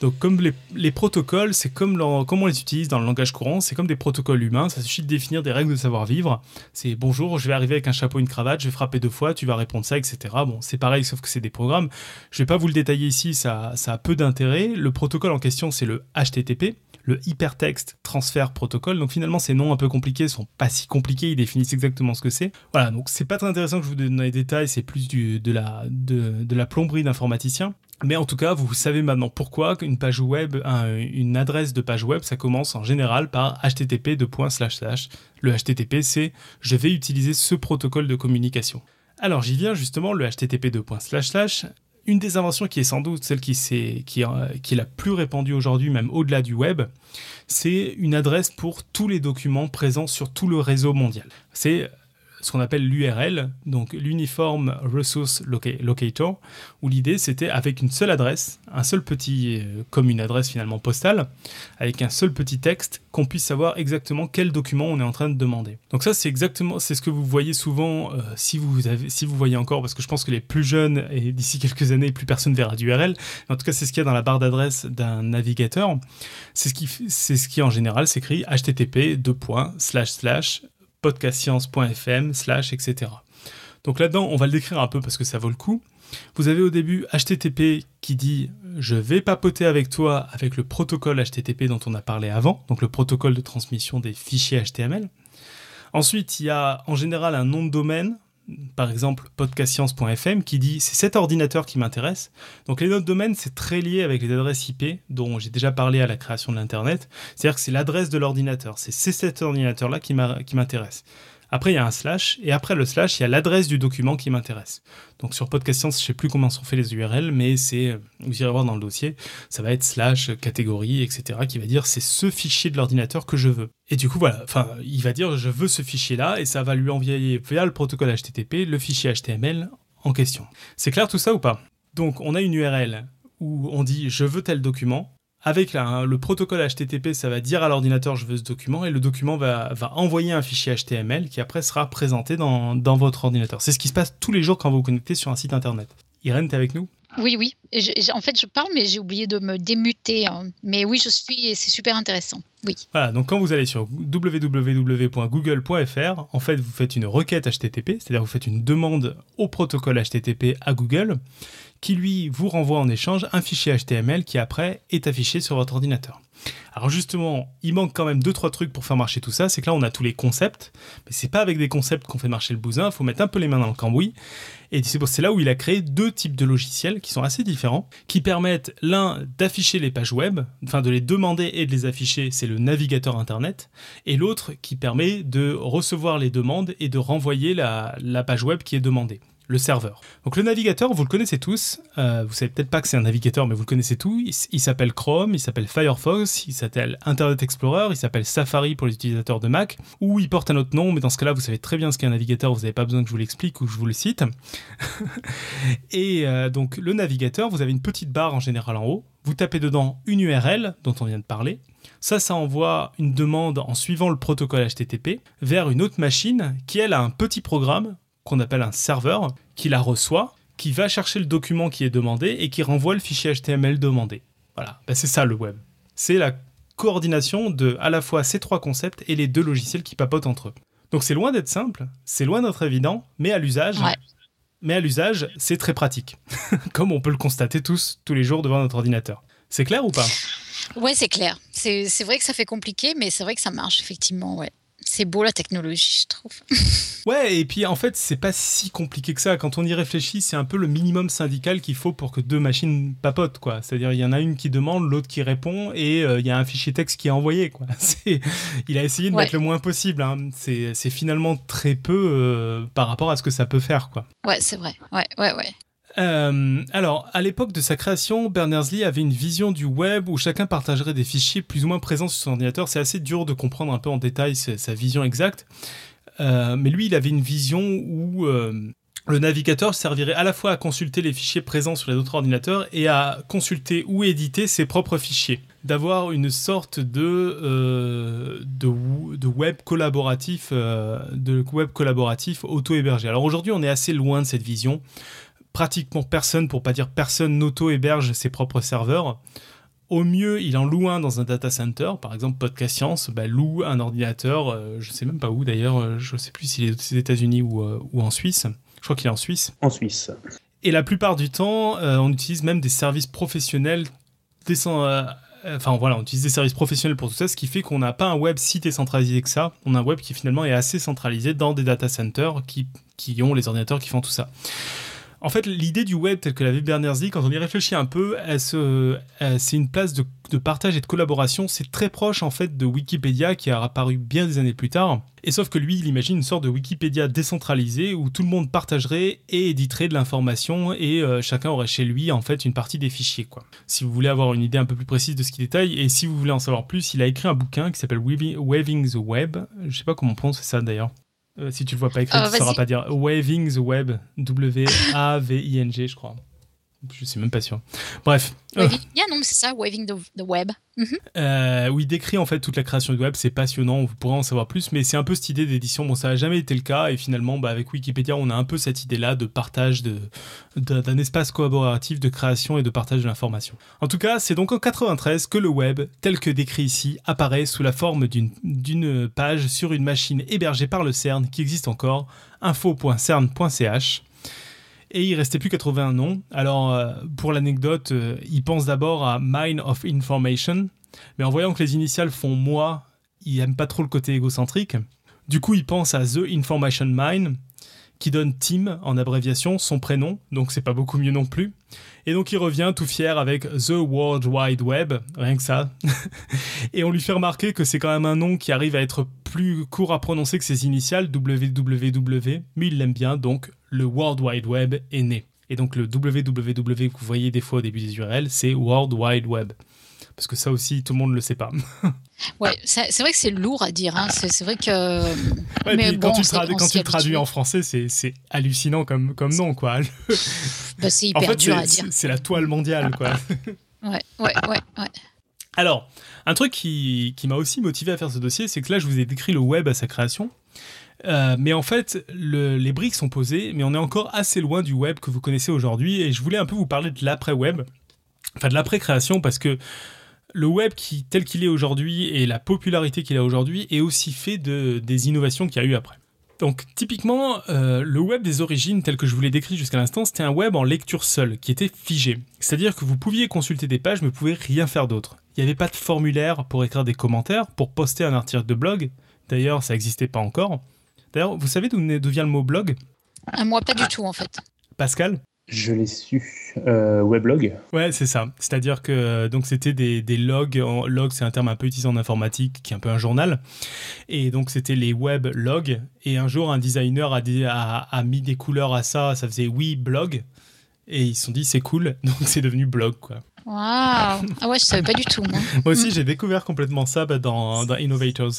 Donc comme les, les protocoles, c'est comme, comme on les utilise dans le langage courant, c'est comme des protocoles humains, ça suffit de définir des règles de savoir-vivre. C'est bonjour, je vais arriver avec un chapeau, une cravate, je vais frapper deux fois, tu vas répondre ça, etc. Bon, c'est pareil, sauf que c'est des programmes. Je vais pas vous le détailler ici, ça, ça a peu d'intérêt. Le protocole en question, c'est le HTTP, le Hypertext Transfer Protocol. Donc finalement, ces noms un peu compliqués sont pas si compliqués, ils définissent exactement ce que c'est. Voilà, donc c'est pas très intéressant que je vous donne les détails, c'est plus de, la, de la plomberie d'informaticien. Mais en tout cas, vous savez maintenant pourquoi une page web, une adresse de page web, ça commence en général par http Le HTTP, c'est je vais utiliser ce protocole de communication. Alors j'y viens justement, le http une des inventions qui est sans doute celle qui, est, est, qui est la plus répandue aujourd'hui, même au-delà du web, c'est une adresse pour tous les documents présents sur tout le réseau mondial. C'est ce qu'on appelle l'URL, donc l'Uniform Resource Locator, où l'idée c'était avec une seule adresse, un seul petit, euh, comme une adresse finalement postale, avec un seul petit texte, qu'on puisse savoir exactement quel document on est en train de demander. Donc ça c'est exactement, c'est ce que vous voyez souvent euh, si vous avez, si vous voyez encore, parce que je pense que les plus jeunes et d'ici quelques années plus personne verra d'URL. En tout cas c'est ce qu'il y a dans la barre d'adresse d'un navigateur. C'est ce qui, c'est ce qui en général s'écrit http podcastscience.fm, slash, etc. Donc là-dedans, on va le décrire un peu parce que ça vaut le coup. Vous avez au début HTTP qui dit je vais papoter avec toi avec le protocole HTTP dont on a parlé avant, donc le protocole de transmission des fichiers HTML. Ensuite, il y a en général un nom de domaine par exemple podcastscience.fm qui dit c'est cet ordinateur qui m'intéresse. Donc les noms de domaine c'est très lié avec les adresses IP dont j'ai déjà parlé à la création de l'internet. C'est-à-dire que c'est l'adresse de l'ordinateur. C'est cet ordinateur là qui m'intéresse. Après, il y a un slash, et après le slash, il y a l'adresse du document qui m'intéresse. Donc sur Podcast Science, je sais plus comment sont fait les URL, mais c'est, vous irez voir dans le dossier, ça va être slash, catégorie, etc., qui va dire c'est ce fichier de l'ordinateur que je veux. Et du coup, voilà, enfin, il va dire je veux ce fichier-là, et ça va lui envoyer via le protocole HTTP le fichier HTML en question. C'est clair tout ça ou pas? Donc on a une URL où on dit je veux tel document, avec le protocole HTTP, ça va dire à l'ordinateur je veux ce document et le document va, envoyer un fichier HTML qui après sera présenté dans, votre ordinateur. C'est ce qui se passe tous les jours quand vous vous connectez sur un site internet. Irène, es avec nous? Oui, oui. en fait, je parle, mais j'ai oublié de me démuter. Hein. Mais oui, je suis et c'est super intéressant. Oui. Voilà, donc quand vous allez sur www.google.fr, en fait, vous faites une requête HTTP, c'est-à-dire vous faites une demande au protocole HTTP à Google qui lui vous renvoie en échange un fichier HTML qui après est affiché sur votre ordinateur. Alors justement, il manque quand même deux trois trucs pour faire marcher tout ça. C'est que là, on a tous les concepts, mais c'est pas avec des concepts qu'on fait marcher le bousin. Il faut mettre un peu les mains dans le cambouis. Et c'est là où il a créé deux types de logiciels qui sont assez différents, qui permettent l'un d'afficher les pages web, enfin de les demander et de les afficher, c'est le navigateur internet, et l'autre qui permet de recevoir les demandes et de renvoyer la page web qui est demandée le serveur. Donc le navigateur, vous le connaissez tous. Euh, vous savez peut-être pas que c'est un navigateur, mais vous le connaissez tous. Il, s'appelle Chrome, il s'appelle Firefox, il s'appelle Internet Explorer, il s'appelle Safari pour les utilisateurs de Mac, ou il porte un autre nom, mais dans ce cas-là, vous savez très bien ce qu'est un navigateur, vous n'avez pas besoin que je vous l'explique ou que je vous le cite. Et euh, donc le navigateur, vous avez une petite barre en général en haut. Vous tapez dedans une URL dont on vient de parler. Ça, ça envoie une demande en suivant le protocole HTTP vers une autre machine qui, elle, a un petit programme qu'on appelle un serveur, qui la reçoit, qui va chercher le document qui est demandé et qui renvoie le fichier HTML demandé. Voilà, ben, c'est ça le web. C'est la coordination de à la fois ces trois concepts et les deux logiciels qui papotent entre eux. Donc c'est loin d'être simple, c'est loin d'être évident, mais à l'usage, mais à l'usage, c'est très pratique, comme on peut le constater tous tous les jours devant notre ordinateur. C'est clair ou pas? Ouais, c'est clair. C'est vrai que ça fait compliqué, mais c'est vrai que ça marche effectivement, ouais c'est beau la technologie, je trouve. ouais, et puis en fait, c'est pas si compliqué que ça. Quand on y réfléchit, c'est un peu le minimum syndical qu'il faut pour que deux machines papotent, quoi. C'est-à-dire, il y en a une qui demande, l'autre qui répond, et euh, il y a un fichier texte qui est envoyé, quoi. Il a essayé de mettre le moins possible. Hein. C'est finalement très peu euh, par rapport à ce que ça peut faire, quoi. Ouais, c'est vrai. Ouais, ouais, ouais. Euh, alors, à l'époque de sa création, Berners-Lee avait une vision du web où chacun partagerait des fichiers plus ou moins présents sur son ordinateur. C'est assez dur de comprendre un peu en détail sa, vision exacte. Euh, mais lui, il avait une vision où euh, le navigateur servirait à la fois à consulter les fichiers présents sur les autres ordinateurs et à consulter ou éditer ses propres fichiers. D'avoir une sorte de, web collaboratif, de web collaboratif auto-hébergé. Alors aujourd'hui, on est assez loin de cette vision pratiquement personne, pour pas dire personne, n'auto-héberge ses propres serveurs. Au mieux, il en loue un dans un data center. Par exemple, Podcast Science bah, loue un ordinateur, euh, je sais même pas où d'ailleurs, euh, je sais plus s'il est aux États-Unis ou, euh, ou, en Suisse. Je crois qu'il est en Suisse. En Suisse. Et la plupart du temps, on utilise même des services professionnels enfin voilà, on utilise des services professionnels pour tout ça, ce qui fait qu'on n'a pas un web si décentralisé que ça. On a un web qui finalement est assez centralisé dans des data centers qui, qui ont les ordinateurs qui font tout ça. En fait, l'idée du web tel que l'avait Berners-Lee, quand on y réfléchit un peu, c'est une place de, partage et de collaboration. C'est très proche en fait de Wikipédia qui a apparu bien des années plus tard. Et sauf que lui, il imagine une sorte de Wikipédia décentralisé où tout le monde partagerait et éditerait de l'information et euh, chacun aurait chez lui en fait une partie des fichiers. Quoi. Si vous voulez avoir une idée un peu plus précise de ce qu'il détaille et si vous voulez en savoir plus, il a écrit un bouquin qui s'appelle Waving the Web. Je sais pas comment on prononce ça d'ailleurs. Euh, si tu le vois pas écrit, ah, tu ne sauras pas dire Waving the Web, W-A-V-I-N-G, je crois. Je suis même pas sûr. Bref. Waving, non, c'est ça, Waving the, Web. Euh, où il décrit en fait toute la création du web, c'est passionnant, vous pourrez en savoir plus, mais c'est un peu cette idée d'édition. Bon, ça n'a jamais été le cas, et finalement, bah, avec Wikipédia, on a un peu cette idée-là de partage d'un de, d'un espace collaboratif de création et de partage de l'information. En tout cas, c'est donc en 93 que le web, tel que décrit ici, apparaît sous la forme d'une page sur une machine hébergée par le CERN qui existe encore, info.cern.ch et il restait plus qu'à trouver un. Alors, euh, pour l'anecdote, euh, il pense d'abord à Mine of Information, mais en voyant que les initiales font moi, il aime pas trop le côté égocentrique. Du coup, il pense à The Information Mine, qui donne Tim en abréviation, son prénom, donc c'est pas beaucoup mieux non plus. Et donc il revient tout fier avec The World Wide Web, rien que ça. et on lui fait remarquer que c'est quand même un nom qui arrive à être plus court à prononcer que ses initiales, www, mais il l'aime bien, donc le World Wide Web est né. Et donc le www que vous voyez des fois au début des URL, c'est World Wide Web. Parce que ça aussi, tout le monde ne le sait pas. ouais, c'est vrai que c'est lourd à dire. Hein. C'est vrai que. mais quand tu, quand tu le traduis en français, c'est hallucinant comme, comme nom, quoi. Bah, c'est hyper en fait, dur à dire. C'est la toile mondiale, quoi. ouais, ouais, ouais, ouais. Alors, un truc qui, qui m'a aussi motivé à faire ce dossier, c'est que là, je vous ai décrit le web à sa création. Euh, mais en fait, le, les briques sont posées, mais on est encore assez loin du web que vous connaissez aujourd'hui. Et je voulais un peu vous parler de l'après-web, enfin de l'après-création, parce que le web qui, tel qu'il est aujourd'hui et la popularité qu'il a aujourd'hui est aussi fait de, des innovations qu'il y a eu après. Donc typiquement, euh, le web des origines tel que je vous l'ai décrit jusqu'à l'instant, c'était un web en lecture seule, qui était figé. C'est-à-dire que vous pouviez consulter des pages mais vous ne pouviez rien faire d'autre. Il n'y avait pas de formulaire pour écrire des commentaires, pour poster un article de blog. D'ailleurs, ça n'existait pas encore. D'ailleurs, vous savez d'où vient le mot blog? Ah, Moi, pas du tout en fait. Pascal? Je l'ai su. Euh, weblog Ouais, c'est ça. C'est-à-dire que euh, donc c'était des, des, logs. En, log, c'est un terme un peu utilisé en informatique, qui est un peu un journal. Et donc c'était les web logs. Et un jour, un designer a, a, a, mis des couleurs à ça. Ça faisait oui blog. Et ils se sont dit c'est cool. Donc c'est devenu blog quoi. Waouh Ah ouais, je savais pas du tout. Moi, moi aussi, j'ai découvert complètement ça bah, dans, dans Innovators.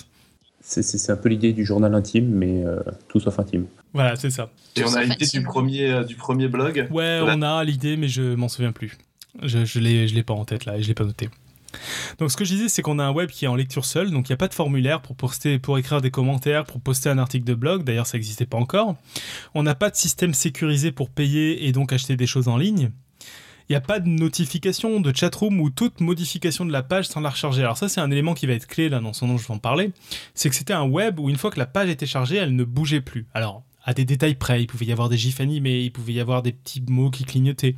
C'est un peu l'idée du journal intime, mais euh, tout sauf intime. Voilà, c'est ça. Et on a l'idée du premier, euh, du premier blog Ouais, on a l'idée, mais je m'en souviens plus. Je ne l'ai pas en tête là, et je l'ai pas noté. Donc ce que je disais, c'est qu'on a un web qui est en lecture seule, donc il n'y a pas de formulaire pour, poster, pour écrire des commentaires, pour poster un article de blog, d'ailleurs ça n'existait pas encore. On n'a pas de système sécurisé pour payer et donc acheter des choses en ligne il n'y a pas de notification de chatroom ou toute modification de la page sans la recharger. Alors ça, c'est un élément qui va être clé là dans son nom, je vais en parler. C'est que c'était un web où une fois que la page était chargée, elle ne bougeait plus. Alors, à des détails près, il pouvait y avoir des gifs animés, il pouvait y avoir des petits mots qui clignotaient.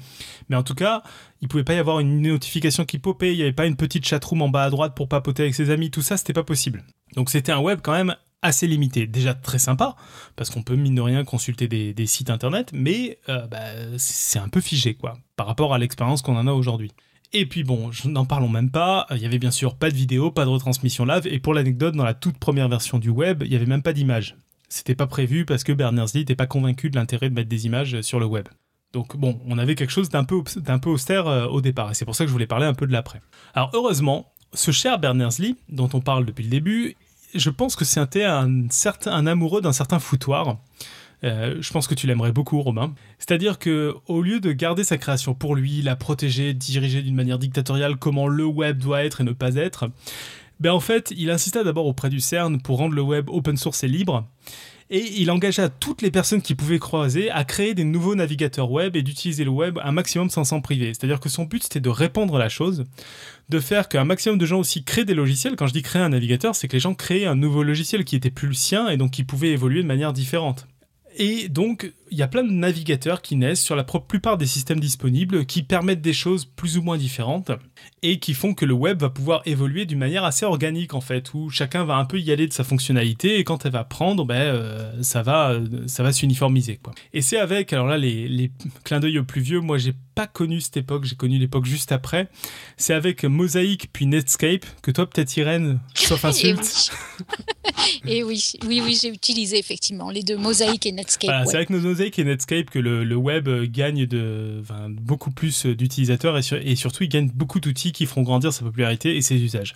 Mais en tout cas, il pouvait pas y avoir une notification qui popait, il n'y avait pas une petite chatroom en bas à droite pour papoter avec ses amis, tout ça, c'était pas possible. Donc c'était un web quand même assez limité. Déjà très sympa, parce qu'on peut mine de rien consulter des, sites internet, mais euh, bah, c'est un peu figé quoi, par rapport à l'expérience qu'on en a aujourd'hui. Et puis bon, n'en parlons même pas, il y avait bien sûr pas de vidéo, pas de retransmission live, et pour l'anecdote, dans la toute première version du web, il y avait même pas d'image. C'était pas prévu parce que Berners-Lee n'était pas convaincu de l'intérêt de mettre des images sur le web. Donc bon, on avait quelque chose d'un peu, peu austère euh, au départ, et c'est pour ça que je voulais parler un peu de l'après. Alors heureusement, ce cher Berners-Lee, dont on parle depuis le début, je pense que c'était un, certain, amoureux d'un certain foutoir. Euh, je pense que tu l'aimerais beaucoup, Romain. C'est-à-dire que au lieu de garder sa création pour lui, la protéger, diriger d'une manière dictatoriale comment le web doit être et ne pas être, ben en fait, il insista d'abord auprès du CERN pour rendre le web open source et libre et il engagea toutes les personnes qui pouvaient croiser à créer des nouveaux navigateurs web et d'utiliser le web un maximum sans s'en priver. C'est-à-dire que son but c'était de répandre la chose, de faire qu'un maximum de gens aussi créent des logiciels. Quand je dis créer un navigateur, c'est que les gens créaient un nouveau logiciel qui était plus le sien et donc qui pouvait évoluer de manière différente. Et donc, il y a plein de navigateurs qui naissent sur la plupart des systèmes disponibles qui permettent des choses plus ou moins différentes et qui font que le web va pouvoir évoluer d'une manière assez organique en fait, où chacun va un peu y aller de sa fonctionnalité et quand elle va prendre, ben, euh, ça va, ça va s'uniformiser. Quoi. Et c'est avec, alors là, les, les clins d'œil aux plus vieux, moi j'ai pas connu cette époque, j'ai connu l'époque juste après. C'est avec Mosaic puis Netscape que toi, peut-être Irène, sauf insulte. et oui, oui, oui, j'ai utilisé effectivement les deux, Mosaic et Netscape. C'est avec Mosaic et Netscape que le, web gagne de, beaucoup plus d'utilisateurs et, et surtout il gagne beaucoup d'outils qui feront grandir sa popularité et ses usages.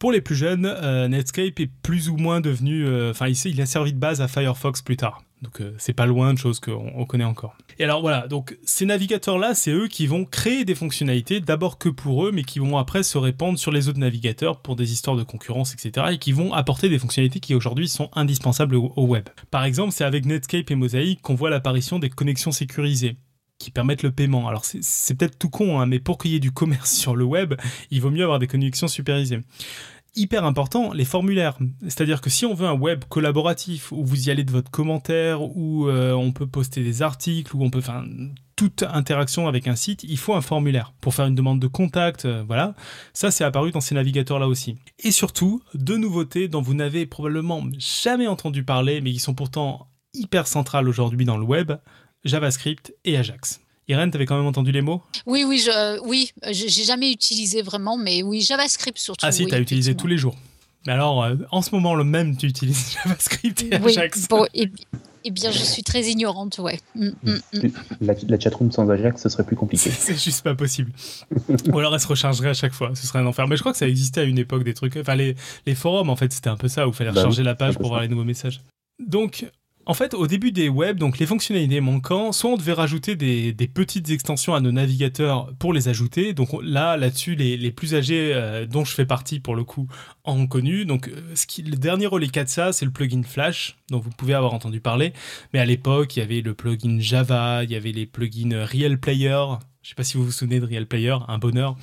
Pour les plus jeunes, euh, Netscape est plus ou moins devenu, euh, enfin il, a servi de base à Firefox plus tard. Donc euh, c'est pas loin de choses qu'on connaît encore. Et alors voilà, donc ces navigateurs-là, c'est eux qui vont créer des fonctionnalités, d'abord que pour eux, mais qui vont après se répandre sur les autres navigateurs pour des histoires de concurrence, etc. Et qui vont apporter des fonctionnalités qui aujourd'hui sont indispensables au, web. Par exemple, c'est avec Netscape et Mosaic qu'on voit l'apparition des connexions sécurisées qui permettent le paiement. Alors c'est peut-être tout con, hein, mais pour qu'il y ait du commerce sur le web, il vaut mieux avoir des connexions supervisées. Hyper important, les formulaires. C'est-à-dire que si on veut un web collaboratif, où vous y allez de votre commentaire, où euh, on peut poster des articles, où on peut faire toute interaction avec un site, il faut un formulaire pour faire une demande de contact, euh, voilà. Ça, c'est apparu dans ces navigateurs-là aussi. Et surtout, deux nouveautés dont vous n'avez probablement jamais entendu parler, mais qui sont pourtant hyper centrales aujourd'hui dans le web, JavaScript et Ajax. Irène, tu avais quand même entendu les mots? Oui, oui, je, oui, j'ai jamais utilisé vraiment, mais oui, JavaScript surtout. Ah si, tu as utilisé tous les jours. Mais alors, euh, en ce moment le même, tu utilises JavaScript et Ajax. Bon, et, eh bien, je suis très ignorante, ouais. Mm, mm, mm. La, la, chatroom sans Ajax, ce serait plus compliqué. C'est juste pas possible. Ou alors elle se rechargerait à chaque fois, ce serait un enfer. Mais je crois que ça existait à une époque des trucs. Enfin, les, les forums, en fait, c'était un peu ça, où il fallait bah recharger la page pour voir les nouveaux messages. Donc, en fait, au début des web, donc les fonctionnalités manquant, soit on devait rajouter des, petites extensions à nos navigateurs pour les ajouter. Donc là, là-dessus, les, plus âgés, euh, dont je fais partie pour le coup, en connu. Donc euh, le dernier reliquat de ça, c'est le plugin Flash, dont vous pouvez avoir entendu parler. Mais à l'époque, il y avait le plugin Java, il y avait les plugins Real Player, je sais pas si vous vous souvenez de Real Player, un bonheur.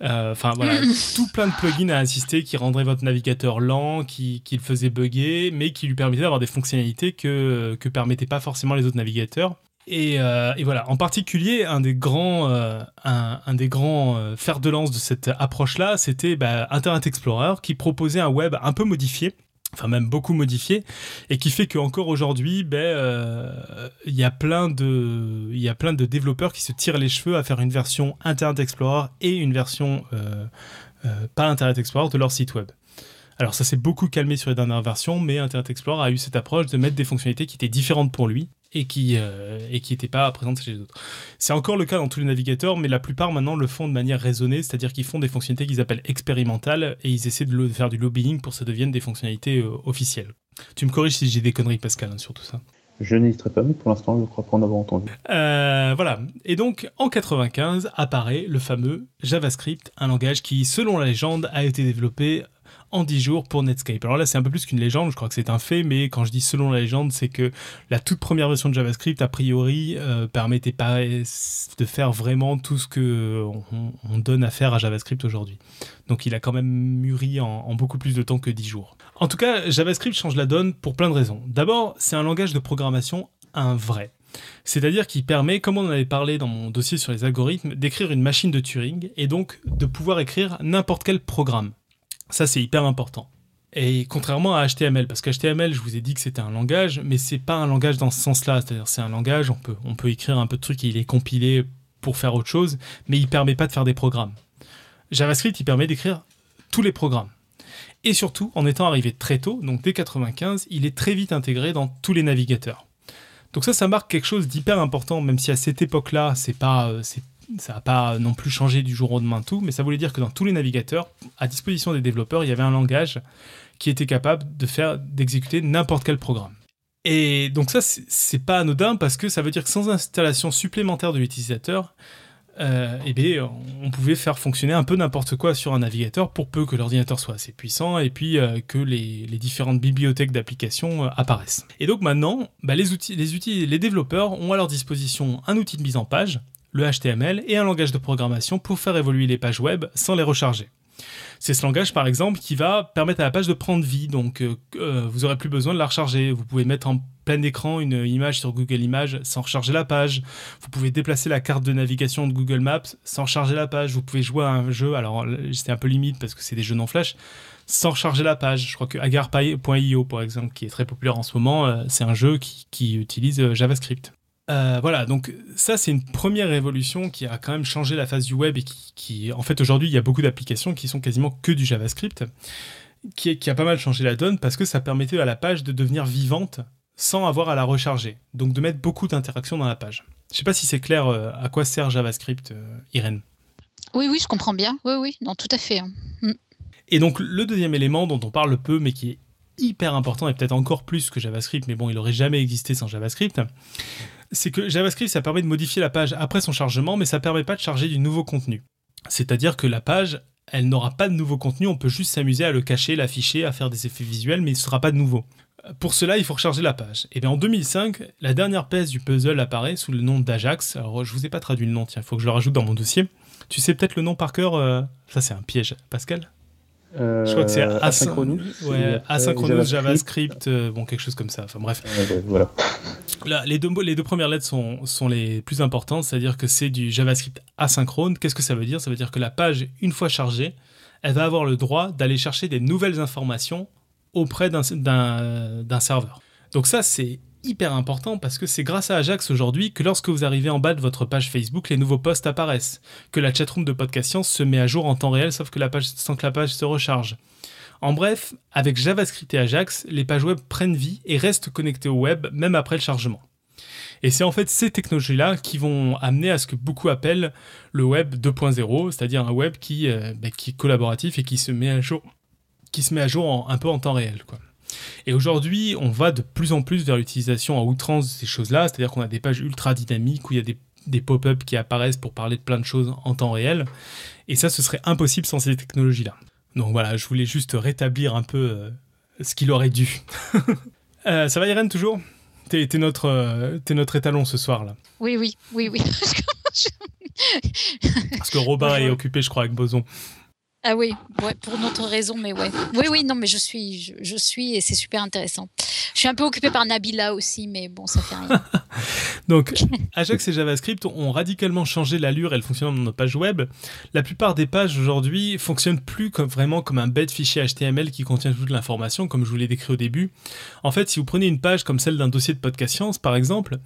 Euh, enfin voilà, tout plein de plugins à assister qui rendraient votre navigateur lent, qui, qui le faisaient bugger, mais qui lui permettaient d'avoir des fonctionnalités que que permettaient pas forcément les autres navigateurs. Et, euh, et, voilà, en particulier, un des grands, euh, un, un, des grands fers de lance de cette approche-là, c'était bah, Internet Explorer, qui proposait un web un peu modifié, enfin même beaucoup modifié, et qui fait qu'encore aujourd'hui, ben, euh, il y a plein de, développeurs qui se tirent les cheveux à faire une version Internet Explorer et une version euh, euh, pas Internet Explorer de leur site web. Alors ça s'est beaucoup calmé sur les dernières versions, mais Internet Explorer a eu cette approche de mettre des fonctionnalités qui étaient différentes pour lui et qui euh, et qui n'étaient pas présentes chez les autres. C'est encore le cas dans tous les navigateurs, mais la plupart maintenant le font de manière raisonnée, c'est-à-dire qu'ils font des fonctionnalités qu'ils appellent expérimentales et ils essaient de faire du lobbying pour que ça devienne des fonctionnalités euh, officielles. Tu me corriges si j'ai des conneries, Pascal, hein, sur tout ça. Je n'hésiterai pas, mais pour l'instant, je crois pas en avoir entendu. Euh, voilà. Et donc, en 95, apparaît le fameux JavaScript, un langage qui, selon la légende, a été développé en 10 jours pour Netscape. Alors là, c'est un peu plus qu'une légende, je crois que c'est un fait, mais quand je dis selon la légende, c'est que la toute première version de JavaScript, a priori, euh, permettait pas de faire vraiment tout ce que on, donne à faire à JavaScript aujourd'hui. Donc il a quand même mûri en, beaucoup plus de temps que 10 jours. En tout cas, JavaScript change la donne pour plein de raisons. D'abord, c'est un langage de programmation un vrai. C'est-à-dire qu'il permet, comme on en avait parlé dans mon dossier sur les algorithmes, d'écrire une machine de Turing et donc de pouvoir écrire n'importe quel programme. Ça, c'est hyper important. Et contrairement à HTML, parce qu'HTML, je vous ai dit que c'était un langage, mais c'est pas un langage dans ce sens-là. C'est-à-dire, c'est un langage, on peut, on peut écrire un peu de trucs, il est compilé pour faire autre chose, mais il permet pas de faire des programmes. JavaScript, il permet d'écrire tous les programmes. Et surtout, en étant arrivé très tôt, donc dès 95, il est très vite intégré dans tous les navigateurs. Donc ça, ça marque quelque chose d'hyper important, même si à cette époque-là, c'est pas, euh, ça n'a pas non plus changé du jour au lendemain tout, mais ça voulait dire que dans tous les navigateurs, à disposition des développeurs, il y avait un langage qui était capable de faire d'exécuter n'importe quel programme. Et donc ça, c'est pas anodin parce que ça veut dire que sans installation supplémentaire de l'utilisateur, euh, eh bien, on pouvait faire fonctionner un peu n'importe quoi sur un navigateur pour peu que l'ordinateur soit assez puissant et puis euh, que les, différentes bibliothèques d'applications euh, apparaissent. Et donc maintenant, bah, les, outils, les, développeurs ont à leur disposition un outil de mise en page le HTML et un langage de programmation pour faire évoluer les pages web sans les recharger. C'est ce langage, par exemple, qui va permettre à la page de prendre vie. Donc, euh, euh, vous n'aurez plus besoin de la recharger. Vous pouvez mettre en plein écran une image sur Google Images sans recharger la page. Vous pouvez déplacer la carte de navigation de Google Maps sans recharger la page. Vous pouvez jouer à un jeu. Alors, c'est un peu limite parce que c'est des jeux non flash sans recharger la page. Je crois que agar.io, par exemple, qui est très populaire en ce moment, euh, c'est un jeu qui utilise JavaScript. Euh, voilà, donc ça c'est une première révolution qui a quand même changé la face du web et qui, en fait aujourd'hui il y a beaucoup d'applications qui sont quasiment que du JavaScript, qui, qui, a pas mal changé la donne parce que ça permettait à la page de devenir vivante sans avoir à la recharger, donc de mettre beaucoup d'interactions dans la page. Je sais pas si c'est clair euh, à quoi sert JavaScript, euh, Irène. Oui, oui, je comprends bien. Oui, oui, non, tout à fait. Hein. Mm. Et donc le deuxième élément dont on parle peu mais qui est hyper important et peut-être encore plus que JavaScript, mais bon, il aurait jamais existé sans JavaScript, c'est que JavaScript, ça permet de modifier la page après son chargement, mais ça permet pas de charger du nouveau contenu. C'est-à-dire que la page, elle n'aura pas de nouveau contenu, on peut juste s'amuser à le cacher, l'afficher, à faire des effets visuels, mais il ne sera pas de nouveau. Pour cela, il faut recharger la page. Et bien en 2005, la dernière pièce du puzzle apparaît sous le nom d'Ajax. Alors je vous ai pas traduit le nom, tiens, il faut que je le rajoute dans mon dossier. Tu sais peut-être le nom par cœur euh, Ça c'est un piège, Pascal? Je crois que c'est euh, asynchronous, ouais, asynchronous JavaScript, euh, bon quelque chose comme ça. Enfin bref. voilà. Là, les deux les deux premières lettres sont, sont les plus importantes, c'est-à-dire que c'est du JavaScript asynchrone. Qu'est-ce que ça veut dire? Ça veut dire que la page, une fois chargée, elle va avoir le droit d'aller chercher des nouvelles informations auprès d'un serveur. Donc ça, c'est hyper important parce que c'est grâce à Ajax aujourd'hui que lorsque vous arrivez en bas de votre page Facebook, les nouveaux posts apparaissent, que la chatroom de Podcast Science se met à jour en temps réel sauf que la page, sans que la page se recharge. En bref, avec JavaScript et Ajax, les pages web prennent vie et restent connectées au web même après le chargement. Et c'est en fait ces technologies-là qui vont amener à ce que beaucoup appellent le web 2.0, c'est-à-dire un web qui, euh, bah, qui est collaboratif et qui se met à jour, qui se met à jour un peu en temps réel. Quoi. Et aujourd'hui, on va de plus en plus vers l'utilisation à outrance de ces choses-là, c'est-à-dire qu'on a des pages ultra dynamiques où il y a des, des pop-up qui apparaissent pour parler de plein de choses en temps réel. Et ça, ce serait impossible sans ces technologies-là. Donc voilà, je voulais juste rétablir un peu euh, ce qu'il aurait dû. euh, ça va Irène toujours? T'es notre, euh, es notre étalon ce soir là. Oui, oui, oui, oui. Parce que Robin est occupé, je crois, avec Boson. Ah oui, ouais, pour notre raison, mais ouais. Oui, oui, non, mais je suis, je, suis et c'est super intéressant. Je suis un peu occupée par Nabila aussi, mais bon, ça fait rien. Donc, Ajax et JavaScript ont radicalement changé l'allure et le fonctionnement de nos pages web. La plupart des pages aujourd'hui fonctionnent plus comme, vraiment comme un bête fichier HTML qui contient toute l'information, comme je vous l'ai décrit au début. En fait, si vous prenez une page comme celle d'un dossier de podcast science, par exemple,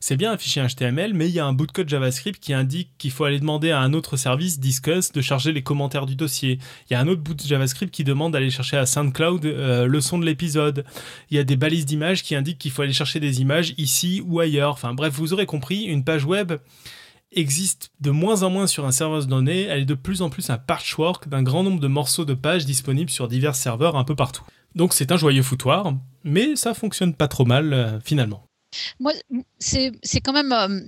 c'est bien un fichier HTML, mais il y a un bout de code JavaScript qui indique qu'il faut aller demander à un autre service, Discuss, de charger les commentaires du dossier il y a un autre bout de JavaScript qui demande d'aller chercher à SoundCloud euh, le son de l'épisode. Il y a des balises d'images qui indiquent qu'il faut aller chercher des images ici ou ailleurs. Enfin bref, vous aurez compris, une page web existe de moins en moins sur un serveur de données, elle est de plus en plus un patchwork d'un grand nombre de morceaux de pages disponibles sur divers serveurs un peu partout. Donc c'est un joyeux foutoir, mais ça fonctionne pas trop mal euh, finalement. Moi, c'est quand même euh,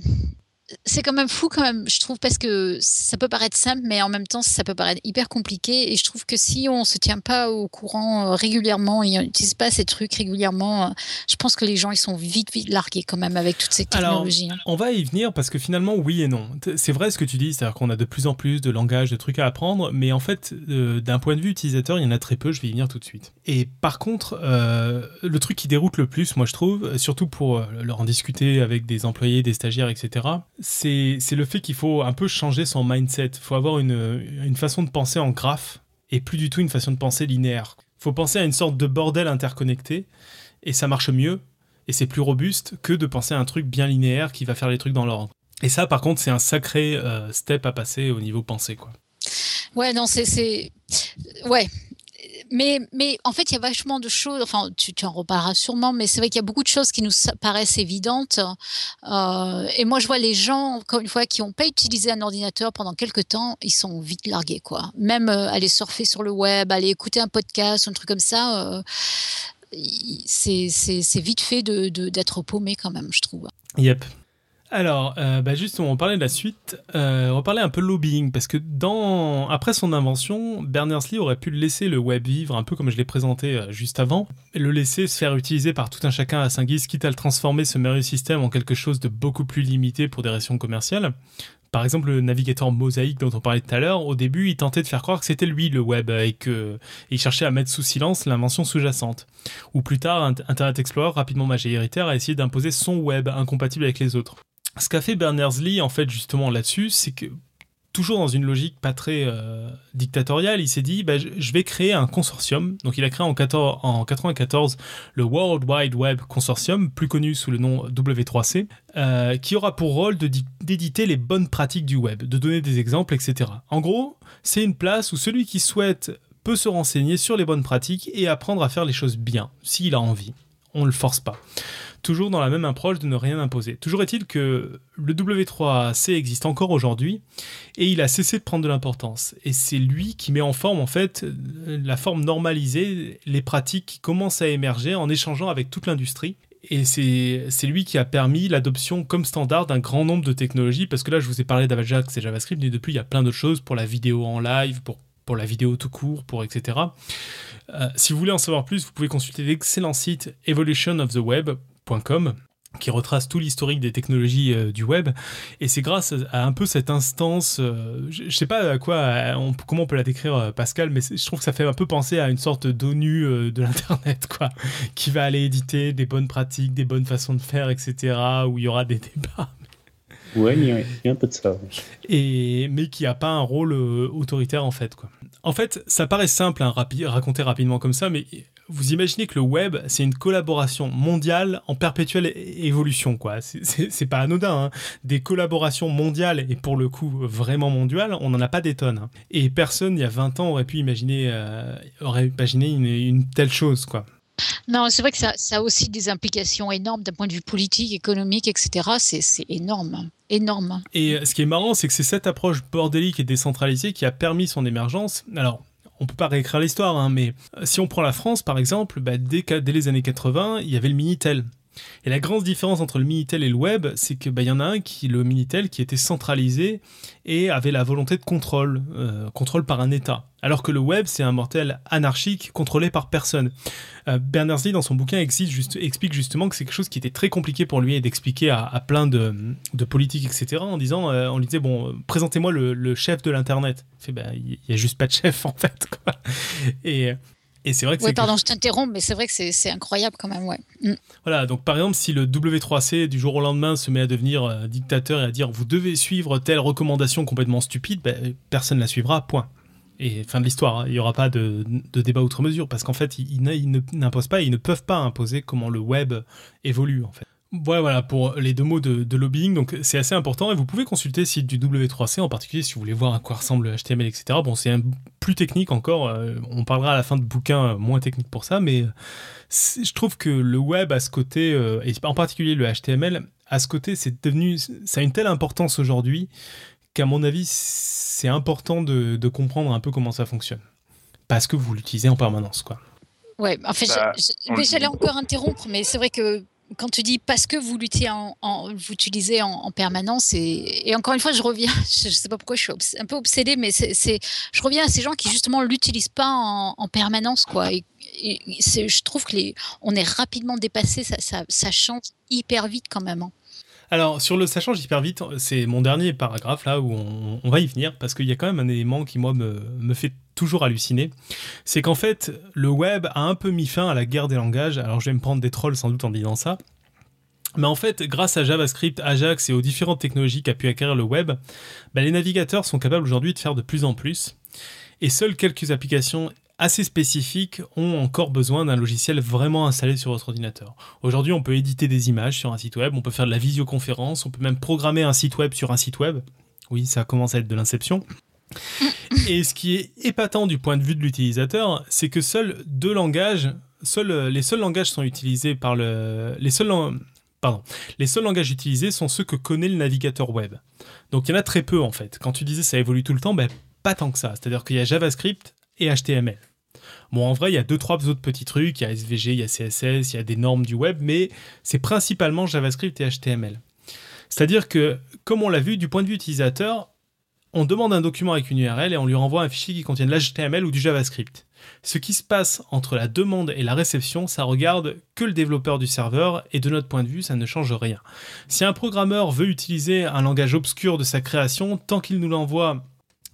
c'est quand même fou quand même, je trouve, parce que ça peut paraître simple, mais en même temps, ça peut paraître hyper compliqué. Et je trouve que si on se tient pas au courant euh, régulièrement et on n'utilise pas ces trucs régulièrement, euh, je pense que les gens ils sont vite vite largués quand même avec toutes ces technologies. Alors, hein. on va y venir parce que finalement, oui et non. C'est vrai ce que tu dis, c'est-à-dire qu'on a de plus en plus de langages, de trucs à apprendre, mais en fait, euh, d'un point de vue utilisateur, il y en a très peu. Je vais y venir tout de suite. Et par contre, le truc qui déroute le plus, moi je trouve, surtout pour leur en discuter avec des employés, des stagiaires, etc c'est le fait qu'il faut un peu changer son mindset. Il faut avoir une, une, façon de penser en graphe et plus du tout une façon de penser linéaire. Il faut penser à une sorte de bordel interconnecté et ça marche mieux et c'est plus robuste que de penser à un truc bien linéaire qui va faire les trucs dans l'ordre. Et ça, par contre, c'est un sacré euh, step à passer au niveau pensée, quoi. Ouais, non, c'est. Ouais, mais, mais en fait, il y a vachement de choses, enfin, tu, tu en reparleras sûrement, mais c'est vrai qu'il y a beaucoup de choses qui nous paraissent évidentes. Euh, et moi, je vois les gens, encore une fois, qui n'ont pas utilisé un ordinateur pendant quelques temps, ils sont vite largués, quoi. Même euh, aller surfer sur le web, aller écouter un podcast, un truc comme ça, euh, c'est vite fait d'être de, d'être paumé quand même, je trouve. Yep. Alors, euh, bah justement, on parlait de la suite. Euh, on parlait un peu de lobbying parce que dans après son invention, Berners-Lee aurait pu laisser le web vivre un peu comme je l'ai présenté euh, juste avant, et le laisser se faire utiliser par tout un chacun à saint guise, quitte à le transformer ce merveilleux système en quelque chose de beaucoup plus limité pour des raisons commerciales. Par exemple, le navigateur Mosaic dont on parlait tout à l'heure, au début, il tentait de faire croire que c'était lui le web et que il cherchait à mettre sous silence l'invention sous-jacente. Ou plus tard, Internet Explorer, rapidement majoritaire, a essayé d'imposer son web incompatible avec les autres ce qu'a fait Berners-Lee, en fait, justement là-dessus, c'est que toujours dans une logique pas très euh, dictatoriale, il s'est dit bah, je vais créer un consortium. Donc il a créé en, 14, en 94 le World Wide Web Consortium, plus connu sous le nom W3C, euh, qui aura pour rôle d'éditer les bonnes pratiques du web, de donner des exemples, etc. En gros, c'est une place où celui qui souhaite peut se renseigner sur les bonnes pratiques et apprendre à faire les choses bien, s'il a envie. On le force pas toujours dans la même approche de ne rien imposer. Toujours est-il que le W3C existe encore aujourd'hui et il a cessé de prendre de l'importance. Et c'est lui qui met en forme, en fait, la forme normalisée, les pratiques qui commencent à émerger en échangeant avec toute l'industrie. Et c'est lui qui a permis l'adoption comme standard d'un grand nombre de technologies, parce que là, je vous ai parlé d'Avajax et JavaScript, mais depuis, il y a plein d'autres choses pour la vidéo en live, pour, pour la vidéo tout court, pour etc. Euh, si vous voulez en savoir plus, vous pouvez consulter l'excellent site Evolution of the Web qui retrace tout l'historique des technologies euh, du web. Et c'est grâce à un peu cette instance euh, je, sais pas à quoi comment on peut la décrire Pascal mais je trouve que ça fait un peu penser à une sorte d'ONU de l'internet quoi qui va aller éditer des bonnes pratiques des bonnes façons de faire etc où il y aura des débats Ouais, il y, a un peu de ça. Et, mais qui n'a pas un rôle autoritaire en fait. Quoi. En fait, ça paraît simple à raconter rapidement comme ça, mais vous imaginez que le web, c'est une collaboration mondiale en perpétuelle évolution, quoi. C'est pas anodin, hein. Des collaborations mondiales, et pour le coup, vraiment mondiales, on n'en a pas des tonnes. Hein. Et personne, il y a 20 ans, aurait pu imaginer, euh, aurait imaginé une, telle chose, quoi. Non, c'est vrai que ça, a aussi des implications énormes d'un point de vue politique, économique, etc. C'est énorme, énorme. Et euh, ce qui est marrant, c'est que c'est cette approche bordélique et décentralisée qui a permis son émergence. Alors, on peut pas réécrire l'histoire, hein, mais euh, si on prend la France par exemple, bah, dès, dès, les années 80, il y avait le Minitel. Et la grande différence entre le Minitel et le web, c'est que bah, y en a un qui, le Minitel, qui était centralisé et avait la volonté de contrôle, euh, contrôle par un État. Alors que le web, c'est un mortel anarchique contrôlé par personne. Euh, Berners-Lee, dans son bouquin, explique justement que c'est quelque chose qui était très compliqué pour lui d'expliquer à, plein de, politiques, etc., en disant, euh, on lui disait, bon, présentez-moi le, chef de l'Internet. Il ben, il n'y a juste pas de chef, en fait. Et et c'est vrai que oui, pardon, je t'interromps, mais c'est vrai que c'est incroyable quand même, ouais. Mm. Voilà, donc par exemple, si le W3C du jour au lendemain se met à devenir euh, dictateur et à dire vous devez suivre telle recommandation complètement stupide, ben, personne ne la suivra, point. Et fin de l'histoire, hein. il n'y aura pas de, de, débat outre mesure, parce qu'en fait, ils, ils n'imposent pas, ils ne peuvent pas imposer comment le web évolue, en fait. Ouais, voilà, pour les deux mots de, lobbying, donc c'est assez important et vous pouvez consulter le site du W3C, en particulier si vous voulez voir à quoi ressemble le HTML, etc. Bon, c'est plus technique encore, euh, on parlera à la fin de bouquin euh, moins technique pour ça, mais je trouve que le web a ce côté, euh, et en particulier le HTML, à ce côté, c'est devenu, ça a une telle importance aujourd'hui qu'à mon avis, c'est important de, comprendre un peu comment ça fonctionne. Parce que vous l'utilisez en permanence, quoi. Ouais, en fait, bah, j'allais encore interrompre, mais c'est vrai que quand tu dis parce que vous luttez en, permanence et, encore une fois je reviens je ne sais pas pourquoi je suis un peu obsédée mais je reviens à ces gens qui justement l'utilisent pas en, permanence quoi et, je trouve que les on est rapidement dépassé ça, ça, change hyper vite quand même hein. Alors, sur le ça change hyper vite, c'est mon dernier paragraphe là où on, va y venir parce qu'il y a quand même un élément qui, moi, me, me fait toujours halluciner. C'est qu'en fait, le web a un peu mis fin à la guerre des langages. Alors, je vais me prendre des trolls sans doute en disant ça. Mais en fait, grâce à JavaScript, Ajax et aux différentes technologies qu'a pu acquérir le web, bah, les navigateurs sont capables aujourd'hui de faire de plus en plus. Et seules quelques applications assez spécifiques ont encore besoin d'un logiciel vraiment installé sur votre ordinateur. Aujourd'hui, on peut éditer des images sur un site web, on peut faire de la visioconférence, on peut même programmer un site web sur un site web. Oui, ça commence à être de l'inception. Et ce qui est épatant du point de vue de l'utilisateur, c'est que seuls deux langages, seuls, les seuls langages sont utilisés par les seuls langages utilisés sont ceux que connaît le navigateur web. Donc il y en a très peu en fait. Quand tu disais ça évolue tout le temps, ben pas tant que ça. C'est-à-dire qu'il y a JavaScript et HTML. Bon, en vrai, il y a deux, trois autres petits trucs. Il y a SVG, il y a CSS, il y a des normes du web, mais c'est principalement JavaScript et HTML. C'est-à-dire que, comme on l'a vu, du point de vue utilisateur, on demande un document avec une URL et on lui renvoie un fichier qui contient de l'HTML ou du JavaScript. Ce qui se passe entre la demande et la réception, ça regarde que le développeur du serveur et de notre point de vue, ça ne change rien. Si un programmeur veut utiliser un langage obscur de sa création, tant qu'il nous l'envoie,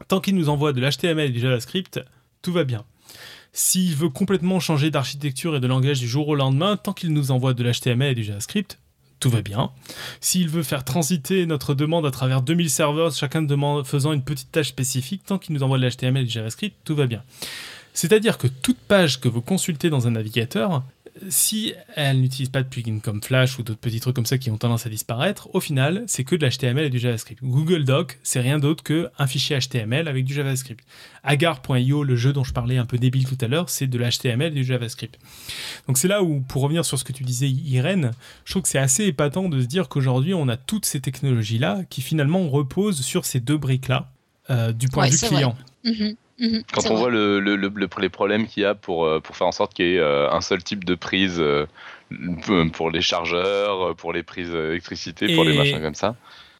tant qu'il nous envoie de l'HTML et du JavaScript, tout va bien. S'il veut complètement changer d'architecture et de langage du jour au lendemain, tant qu'il nous envoie de l'HTML et du JavaScript, tout va bien. S'il veut faire transiter notre demande à travers 2000 serveurs, chacun faisant une petite tâche spécifique, tant qu'il nous envoie de l'HTML et du JavaScript, tout va bien. C'est-à-dire que toute page que vous consultez dans un navigateur, si elle n'utilise pas de plugin comme Flash ou d'autres petits trucs comme ça qui ont tendance à disparaître, au final, c'est que de l'HTML et du JavaScript. Google Doc, c'est rien d'autre qu'un fichier HTML avec du JavaScript. Agar.io, le jeu dont je parlais un peu débile tout à l'heure, c'est de l'HTML et du JavaScript. Donc c'est là où, pour revenir sur ce que tu disais, Irène, je trouve que c'est assez épatant de se dire qu'aujourd'hui, on a toutes ces technologies-là qui finalement reposent sur ces deux briques-là euh, du point de vue client. Mm-hmm. Mhm, Quand on voit le, le, les problèmes qu'il y a pour, euh, pour faire en sorte qu'il y ait euh, un seul type de prise euh, pour les chargeurs, pour les prises d'électricité, pour les machins comme ça.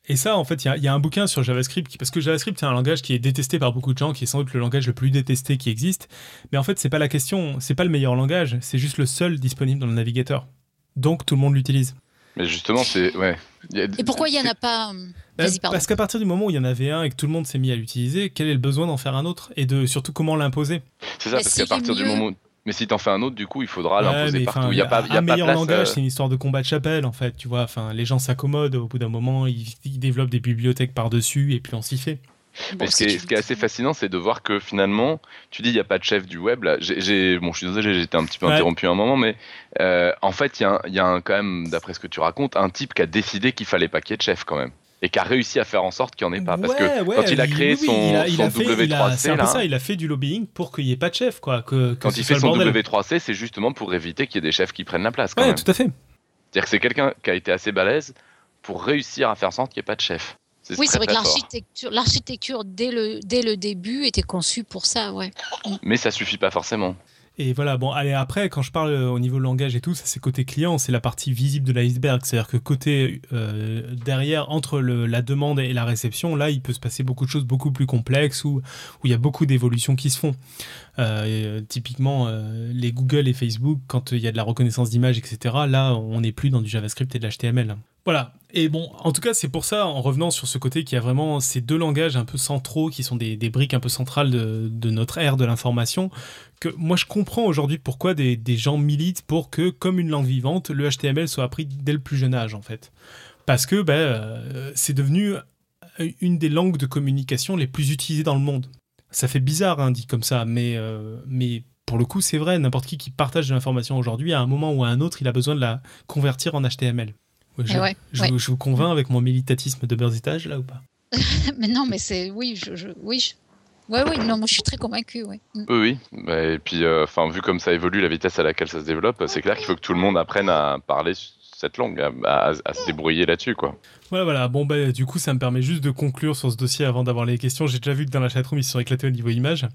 Et ça, en fait, il y, y, a un bouquin sur JavaScript, parce que JavaScript, c'est un langage qui est détesté par beaucoup de gens, qui est sans doute le langage le plus détesté qui existe. Mais en fait, c'est pas la question, c'est pas le meilleur langage, c'est juste le seul disponible dans le navigateur. Donc, tout le monde l'utilise. Mais justement, c'est. Ouais. Et pourquoi il n'y en a pas bah, Parce qu'à partir du moment où il y en avait un et que tout le monde s'est mis à l'utiliser, quel est le besoin d'en faire un autre Et de surtout comment l'imposer? C'est ça, parce qu'à partir du moment. Mais si t'en fais un autre, du coup, il faudra Ouais, l'imposer mais partout. enfin, Il y a pas, il y a un pas meilleur place, langage, euh, c'est une histoire de combat de chapelle, en fait. Tu vois, enfin, les gens s'accommodent. Au bout d'un moment, ils, ils développent des bibliothèques par-dessus, et puis on s'y fait. Mais Bon, ce, si qui est, tu ce qui est veux. assez fascinant, c'est de voir que finalement, tu dis il n'y a pas de chef du web. Là, j'ai, j'ai- bon, je suis désolé, j'ai été un petit peu Ouais. interrompu un moment, mais euh, en fait, il y a, un, y a un- quand même, d'après ce que tu racontes, un type qui a décidé qu'il fallait pas qu'il y ait de chef quand même. Et qui a réussi à faire en sorte qu'il n'y en ait pas. Parce que Ouais, quand il a créé oui, oui, son, il a- il son a fait- il a- W3C, C'est un peu là, ça, il a fait du lobbying pour qu'il n'y ait pas de chef, quoi. Que, que quand il fait le son bordel. W3C, c'est justement pour éviter qu'il y ait des chefs qui prennent la place quand Ouais, même. tout à fait. C'est-à-dire que c'est quelqu'un qui a été assez balèze pour réussir à faire en sorte qu'il n'y ait pas de chef. Oui, c'est vrai que très l'architecture, l'architecture dès le, dès le début était conçue pour ça, ouais. Mais ça suffit pas forcément. Et voilà, bon, allez, après, quand je parle euh, au niveau langage et tout, c'est côté client, c'est la partie visible de l'iceberg. C'est-à-dire que côté euh, derrière, entre la demande et la réception, là, il peut se passer beaucoup de choses beaucoup plus complexes où, où il y a beaucoup d'évolutions qui se font. Euh, typiquement, les Google et Facebook, quand il y a de la reconnaissance d'image, etc., là, on n'est plus dans du JavaScript et de l'HTML. Voilà. Et bon, en tout cas, c'est pour ça, en revenant sur ce côté, qu'il y a vraiment ces deux langages un peu centraux, qui sont des, des briques un peu centrales de, de notre ère de l'information, que moi je comprends aujourd'hui pourquoi des, des gens militent pour que, comme une langue vivante, le HTML soit appris dès le plus jeune âge, en fait. Parce que ben, euh, c'est devenu une des langues de communication les plus utilisées dans le monde. Ça fait bizarre, hein, dit comme ça, mais, euh, mais pour le coup, c'est vrai, n'importe qui qui partage de l'information aujourd'hui, à un moment ou à un autre, il a besoin de la convertir en HTML. Je, Eh ouais, je ouais. vous- je vous convainc avec mon militatisme de beurs étage, là ou pas? Mais non, mais c'est, oui, je, je- oui, ouais, oui, non, moi je suis très convaincue, ouais. Mm. Oui, oui. Bah, et puis, euh, enfin, vu comme ça évolue, la vitesse à laquelle ça se développe, c'est clair qu'il faut que tout le monde apprenne à parler cette langue, à, à- à se débrouiller là-dessus, quoi. Voilà, voilà. Bon, bah, du coup, ça me permet juste de conclure sur ce dossier avant d'avoir les questions. J'ai déjà vu que dans la chatroom, ils se sont éclatés au niveau image.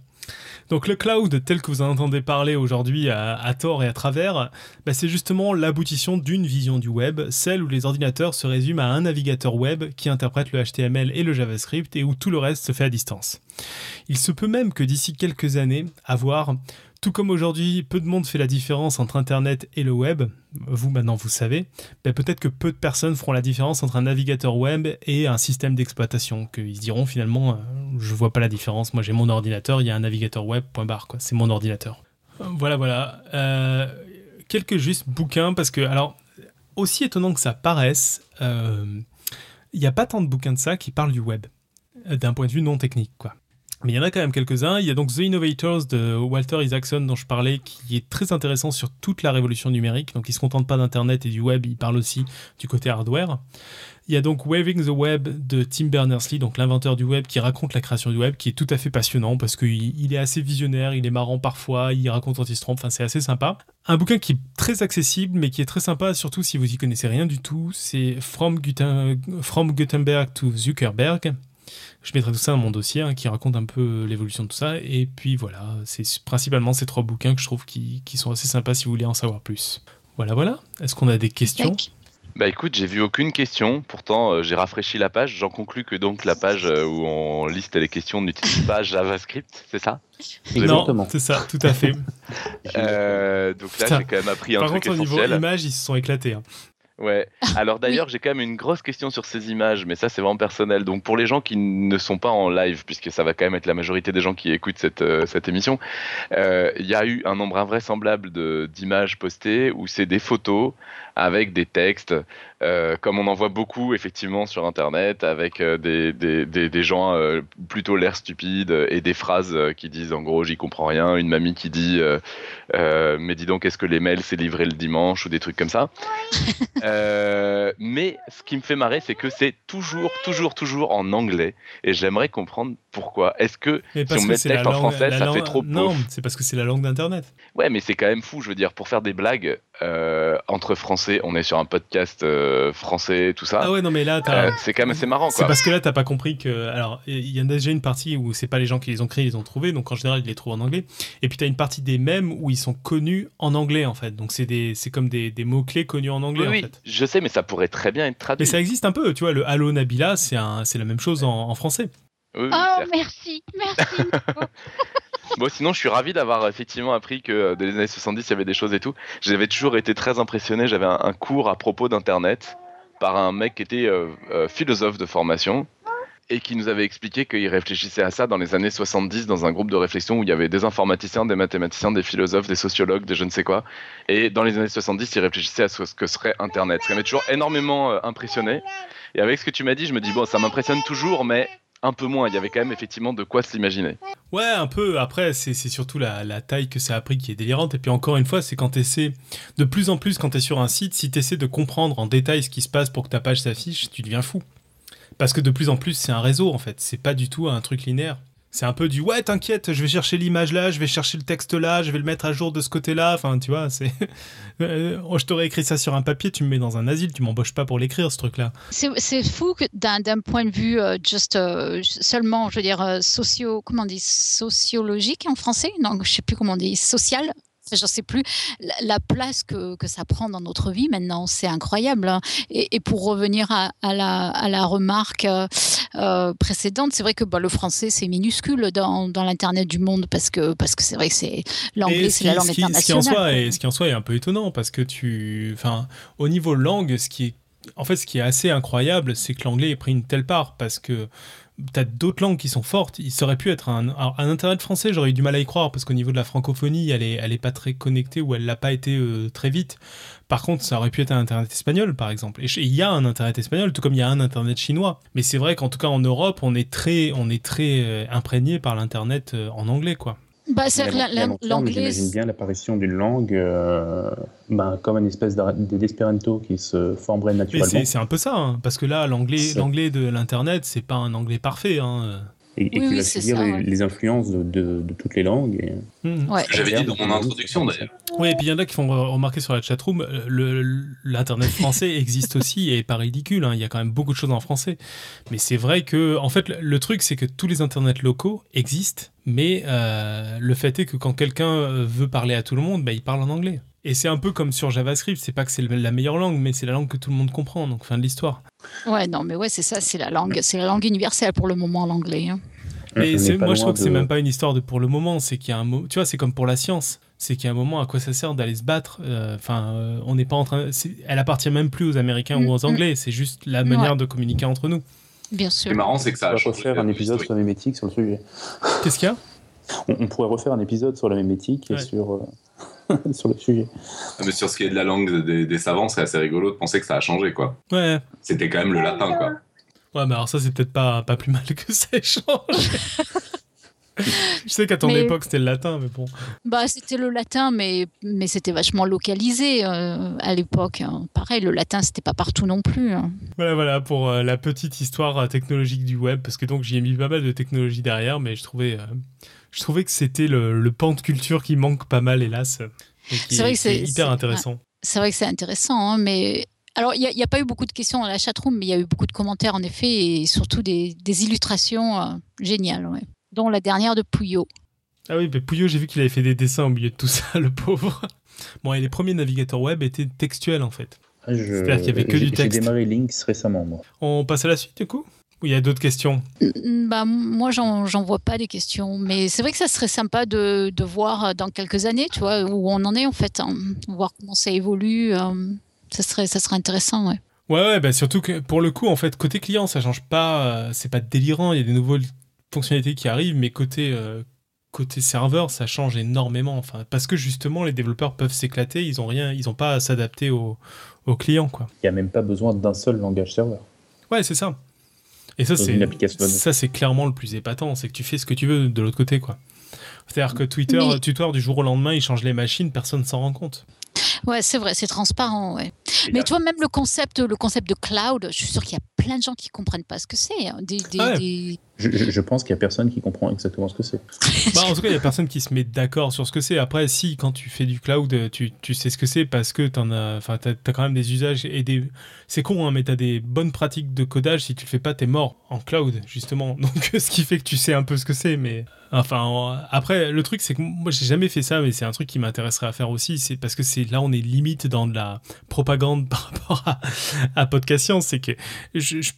Donc, le cloud, tel que vous en entendez parler aujourd'hui à, à tort et à travers, bah, c'est justement l'aboutissement d'une vision du web, celle où les ordinateurs se résument à un navigateur web qui interprète le HTML et le JavaScript et où tout le reste se fait à distance. Il se peut même que d'ici quelques années, avoir, tout comme aujourd'hui, peu de monde fait la différence entre Internet et le web, vous maintenant vous savez, ben, peut-être que peu de personnes feront la différence entre un navigateur web et un système d'exploitation, qu'ils diront finalement, euh, je vois pas la différence, moi j'ai mon ordinateur, il y a un navigateur web, point barre, c'est mon ordinateur. Euh, Voilà, voilà. Euh, quelques juste bouquins, parce que, alors, aussi étonnant que ça paraisse, euh, il n'y a pas tant de bouquins de ça qui parlent du web, euh, d'un point de vue non technique, quoi. Mais il y en a quand même quelques-uns. Il y a donc The Innovators de Walter Isaacson dont je parlais, qui est très intéressant sur toute la révolution numérique. Donc il se contente pas d'Internet et du web, il parle aussi du côté hardware. Il y a donc Waving the Web de Tim Berners-Lee, donc l'inventeur du web, qui raconte la création du web, qui est tout à fait passionnant parce qu'il il est assez visionnaire, il est marrant parfois, il raconte quand il se trompe, enfin c'est assez sympa. Un bouquin qui est très accessible, mais qui est très sympa, surtout si vous y connaissez rien du tout, c'est From Gutenberg to Zuckerberg. Je mettrai tout ça dans mon dossier hein, qui raconte un peu l'évolution de tout ça. Et puis voilà, c'est principalement ces trois bouquins que je trouve qui, qui sont assez sympas si vous voulez en savoir plus. Voilà, voilà. Est-ce qu'on a des questions? Bah écoute, j'ai vu aucune question. Pourtant, euh, j'ai rafraîchi la page. J'en conclus que donc la page euh, où on liste les questions n'utilise pas JavaScript, c'est ça? Exactement. Non, c'est ça, tout à fait. Euh, Donc là, j'ai quand même appris un Par truc contre, au niveau image, ils se sont éclatés. hein. Ouais. Alors d'ailleurs, j'ai quand même une grosse question sur ces images, mais ça c'est vraiment personnel. Donc pour les gens qui ne sont pas en live, puisque ça va quand même être la majorité des gens qui écoutent cette, euh, cette émission, euh, il y a eu un nombre invraisemblable d'images postées où c'est des photos avec des textes, euh, comme on en voit beaucoup effectivement sur Internet, avec euh, des, des, des, des gens euh, plutôt l'air stupides et des phrases euh, qui disent en gros j'y comprends rien, une mamie qui dit euh, euh, mais dis donc est-ce que les mails c'est livré le dimanche? ou des trucs comme ça. Euh, mais ce qui me fait marrer, c'est que c'est toujours, toujours, toujours en anglais. Et j'aimerais comprendre pourquoi. Est-ce que si on met le texte en langue- français, la ça langue- fait trop Non, c'est parce que c'est la langue d'Internet. Ouais, mais c'est quand même fou. Je veux dire, pour faire des blagues euh, entre français, on est sur un podcast euh, français, tout ça. Ah ouais, non, mais là. Euh, c'est quand même assez marrant, C'est parce que là, t'as pas compris que. Alors, il y en a déjà une partie où c'est pas les gens qui les ont créés, ils les ont trouvés, donc en général, ils les trouvent en anglais. Et puis, t'as une partie des mêmes où ils sont connus en anglais, en fait. Donc, c'est des... c'est comme des, des mots-clés connus en anglais, Oui, en oui, fait. je sais, mais ça pourrait très bien être traduit. Mais ça existe un peu, tu vois, le Halo Nabila, c'est un... c'est la même chose en, en français. Oui, oui, Oh, merci, merci. Bon, sinon, je suis ravi d'avoir effectivement appris que euh, dès les années 70, il y avait des choses et tout. J'avais toujours été très impressionné. J'avais un, cours à propos d'Internet par un mec qui était euh, euh, philosophe de formation. et qui nous avait expliqué qu'il réfléchissait à ça dans les années 70 dans un groupe de réflexion où il y avait des informaticiens, des mathématiciens, des philosophes, des sociologues, des je ne sais quoi. Et dans les années 70, il réfléchissait à ce que serait Internet. Ça m'a toujours énormément impressionné. Et avec ce que tu m'as dit, je me dis, bon, ça m'impressionne toujours, mais un peu moins. Il y avait quand même effectivement de quoi se l'imaginer. Ouais, un peu. Après, c'est surtout la, taille que ça a pris qui est délirante. Et puis encore une fois, c'est quand tu essaies, de plus en plus, quand tu es sur un site, si tu essaies de comprendre en détail ce qui se passe pour que ta page s'affiche, tu deviens fou. Parce que de plus en plus, c'est un réseau en fait. C'est pas du tout un truc linéaire. C'est un peu du ouais, t'inquiète, je vais chercher l'image là, je vais chercher le texte là, je vais le mettre à jour de ce côté-là. Enfin, tu vois, c'est. Euh, je t'aurais écrit ça sur un papier, tu me mets dans un asile, tu m'embauches pas pour l'écrire, ce truc-là. C'est fou d'un point de vue euh, juste euh, seulement, je veux dire, socio. Comment on dit Sociologique en français Non, je sais plus comment on dit. Social je ne sais plus, la, place que, que, ça prend dans notre vie maintenant, c'est incroyable. Hein. Et, pour revenir à, la, à la, remarque euh, euh, précédente, c'est vrai que bah, le français, c'est minuscule dans, dans l'Internet du monde parce que parce que c'est vrai que c'est l'anglais, c'est la langue internationale. Ce qui, en soi est, ce qui en soi est un peu étonnant parce que tu... Enfin, au niveau langue, ce qui est en fait, ce qui est assez incroyable, c'est que l'anglais ait pris une telle part parce que t'as d'autres langues qui sont fortes. Il aurait pu être un, internet français, j'aurais eu du mal à y croire parce qu'au niveau de la francophonie, elle est, pas très connectée ou elle l'a pas été euh, très vite. Par contre, ça aurait pu être un internet espagnol, par exemple. Et il y a un internet espagnol, tout comme il y a un internet chinois. Mais c'est vrai qu'en tout cas en Europe, on est très, on euh, imprégné par l'internet euh, en anglais, quoi. Bah, l'anglais. J'imagine bien l'apparition d'une langue euh, bah, comme une espèce d'espéranto qui se formerait naturellement. C'est un peu ça, hein, parce que là, l'anglais de l'internet, c'est pas un anglais parfait. Hein et, qui va subir les, influences de, toutes les langues. Mmh. J'avais dit dans mon introduction d'ailleurs. Oui, et puis il y en a qui font remarquer sur la chatroom, euh, l'internet français existe aussi et pas ridicule. Hein, il y a quand même beaucoup de choses en français, mais c'est vrai que en fait le truc c'est que tous les internets locaux existent, mais euh, le fait est que quand quelqu'un veut parler à tout le monde, bah, il parle en anglais. Et c'est un peu comme sur JavaScript, c'est pas que c'est la meilleure langue, mais c'est la langue que tout le monde comprend, donc fin de l'histoire. Ouais, non, mais ouais, c'est ça, c'est la langue, c'est la langue universelle pour le moment, l'anglais. Hein. Mais moi, je trouve que c'est même pas une histoire de pour le moment, c'est qu'il y a un mot, tu vois, c'est comme pour la science, c'est qu'il y a un moment à quoi ça sert d'aller se battre. Euh, enfin, euh, on n'est pas en train, elle appartient même plus aux Américains ou aux mm, mm. Anglais, c'est juste la manière de communiquer entre nous. Bien sûr. Ce marrant, c'est que ça. On pourrait refaire un épisode sur la mémétique sur le sujet. Qu'est-ce qu'il y a? On, pourrait refaire un épisode sur la mémétique et sur. Euh, sur le sujet. Ah, mais sur ce qui est de la langue des, savants, c'est assez rigolo de penser que ça a changé, quoi. Ouais. C'était quand même le latin, quoi. Ouais, mais alors ça, c'est peut-être pas, pas plus mal que ça ait changé. Je sais qu'à ton époque, c'était le latin, mais bon. Bah, c'était le latin, mais, mais c'était vachement localisé euh, à l'époque. Hein. Pareil, le latin, c'était pas partout non plus. Hein. Voilà, voilà, pour euh, la petite histoire euh, technologique du web, parce que donc j'y ai mis pas mal de technologie derrière, mais je trouvais je trouvais que c'était le, pan de culture qui manque pas mal, hélas. C'est vrai que c'est hyper intéressant. C'est vrai que c'est intéressant, hein, mais alors, il n'y a, pas eu beaucoup de questions dans la chatroom, mais il y a eu beaucoup de commentaires en effet, et surtout des, illustrations euh, géniales, dont la dernière de Pouillot. Ah oui, mais Pouillot, j'ai vu qu'il avait fait des dessins au milieu de tout ça, le pauvre. Bon, et les premiers navigateurs web étaient textuels en fait. Ah, C'est-à-dire qu'il n'y avait que du texte. J'ai démarré Lynx récemment, moi. On passe à la suite du coup? ou il y a d'autres questions mm, bah, Moi, j'en vois pas des questions. Mais c'est vrai que ça serait sympa de, de, voir dans quelques années, tu vois, où on en est en fait, hein. voir comment ça évolue. Euh, ça, serait, ça serait intéressant, ouais. Ouais, ouais bah surtout que pour le coup, en fait, côté client, ça change pas. Euh, c'est pas délirant. Il y a des nouvelles fonctionnalités qui arrivent, mais côté, euh, côté serveur, ça change énormément. Enfin, parce que justement, les développeurs peuvent s'éclater. Ils ont rien, ils ont pas à s'adapter aux, aux clients, quoi. Il y a même pas besoin d'un seul langage serveur. Ouais, c'est ça. Et ça, c'est ça, c'est clairement le plus épatant, c'est que tu fais ce que tu veux de l'autre côté, quoi. C'est-à-dire que Twitter, Twitter, du jour au lendemain, il change les machines, personne s'en rend compte. Ouais, c'est vrai, c'est transparent, ouais. Mais tu vois, même le concept, le concept de cloud, je suis sûr qu'il y a plein de gens qui comprennent pas ce que c'est. Hein. Des, des, Je, pense qu'il y a personne qui comprend exactement ce que c'est. bah, en tout cas, il y a personne qui se met d'accord sur ce que c'est. Après, si quand tu fais du cloud, tu, tu sais ce que c'est parce que tu as, enfin, as, quand même des usages et des. C'est con, hein, mais tu as des bonnes pratiques de codage. Si tu le fais pas, tu es mort en cloud, justement. Donc, ce qui fait que tu sais un peu ce que c'est, mais Enfin, après, le truc, c'est que moi, j'ai jamais fait ça, mais c'est un truc qui m'intéresserait à faire aussi. C'est parce que c'est là, on est limite dans de la propagande par rapport à, à Podcast Science. C'est que je, je,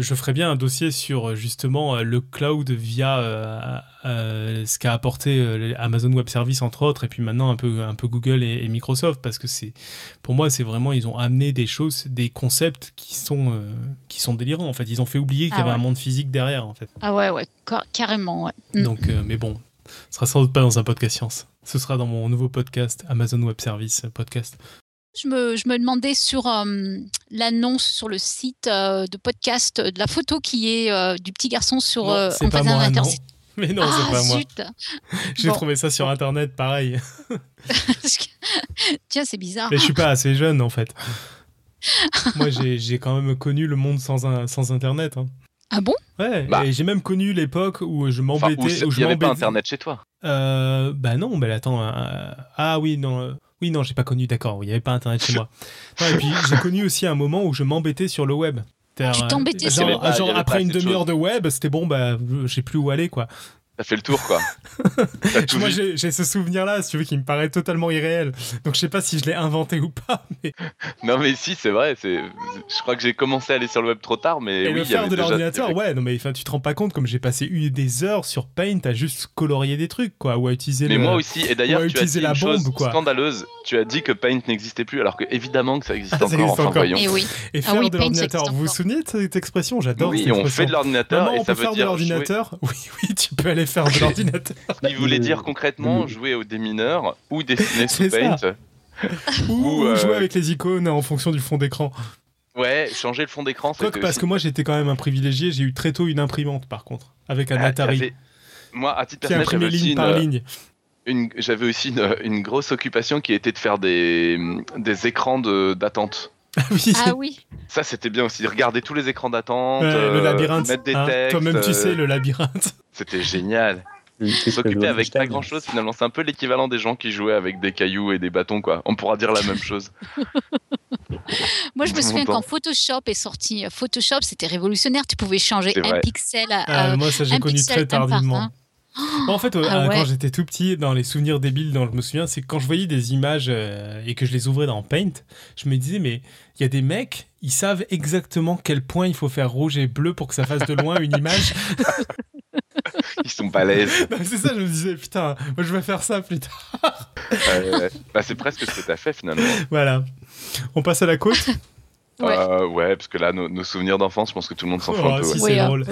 je ferais bien un dossier sur justement le cloud via ce qu'a apporté Amazon Web Service entre autres, et puis maintenant un peu, un peu Google et, Microsoft, parce que c'est, pour moi, c'est vraiment, ils ont amené des choses, des concepts qui sont, qui sont délirants, en fait. Ils ont fait oublier qu'il y ah avait un monde physique derrière, en fait. Ah ouais, ouais, carrément, ouais. Mm. Donc, mais bon, ce sera sans doute pas dans un podcast science. Ce sera dans mon nouveau podcast, Amazon Web Service podcast. Je me, je me, demandais sur euh, l'annonce sur le site euh, de podcast de la photo qui est euh, du petit garçon sur non, c'est pas moi, non. Mais non, c'est ah, pas moi. J'ai trouvé ça sur internet, pareil. Tiens, c'est bizarre. Mais je suis pas assez jeune en fait. moi, j'ai quand même connu le monde sans, un, sans internet. Hein. Ah bon? Ouais, bah. et j'ai même connu l'époque où je m'embêtais. où il n'y avait pas internet chez toi euh, Bah non, mais attends. Euh, ah oui, non. Euh, oui, non, j'ai pas connu, d'accord, il n'y avait pas internet chez moi. et puis j'ai connu aussi un moment où je m'embêtais sur le web. Tu t'embêtais sur le web Genre, après une demi-heure de web, c'était bon, bah, j'ai plus où aller, quoi. Ça fait le tour, quoi. Moi, j'ai ce souvenir-là, si tu veux, qui me paraît totalement irréel. Donc, je sais pas si je l'ai inventé ou pas. Mais... Non, mais si, c'est vrai. Je crois que j'ai commencé à aller sur le web trop tard, mais. Et oui, le faire de l'ordinateur, ouais, non, mais tu te rends pas compte comme j'ai passé une des heures sur Paint à juste colorier des trucs, quoi, ou à utiliser. Mais moi aussi, et d'ailleurs, tu as dit la bombe, chose quoi. scandaleuse. Tu as dit que Paint n'existait plus, alors que évidemment que ça existe encore. enfin, Voyons. Et, oui. et ah faire de l'ordinateur, vous vous souvenez de cette expression? J'adore. Oui, on fait de l'ordinateur et ça veut dire. l'ordinateur Oui, oui, tu peux aller faire de l'ordinateur. Il voulait dire concrètement jouer au démineur ou dessiner sous Paint. ou, euh, jouer avec les icônes en fonction du fond d'écran. Ouais, changer le fond d'écran. Parce que moi j'étais quand même un privilégié, j'ai eu très tôt une imprimante par contre, avec un ah, Atari. Moi, à titre personnel, j'avais ligne par ligne. J'avais aussi une, grosse occupation qui était de faire des, des écrans d'attente. Oui. Ah oui. Ça, c'était bien aussi. Regarder tous les écrans d'attente. le euh, labyrinthe. Mettre des hein. textes. Toi-même, tu sais, le labyrinthe. C'était génial. S'occuper avec pas grand chose finalement. C'est un peu l'équivalent des gens qui jouaient avec des cailloux et des bâtons, quoi. On pourra dire la même chose. Moi, je me souviens quand Photoshop est sorti. Photoshop, c'était révolutionnaire. Tu pouvais changer un pixel à. Ah, moi, ça, j'ai connu très tardivement. En fait, ah quand j'étais tout petit, dans les souvenirs débiles dont je me souviens, c'est quand je voyais des images euh, et que je les ouvrais dans Paint, je me disais, mais il y a des mecs, ils savent exactement quel point il faut faire rouge et bleu pour que ça fasse de loin une image. Ils sont balèzes. c'est ça, je me disais, putain, moi je vais faire ça plus tard. bah, c'est presque ce que tu as fait finalement. Voilà. On passe à la côte? Ouais. Euh, ouais. parce que là, nos, souvenirs d'enfance, je pense que tout le monde s'en fout un oh, peu. c'est drôle.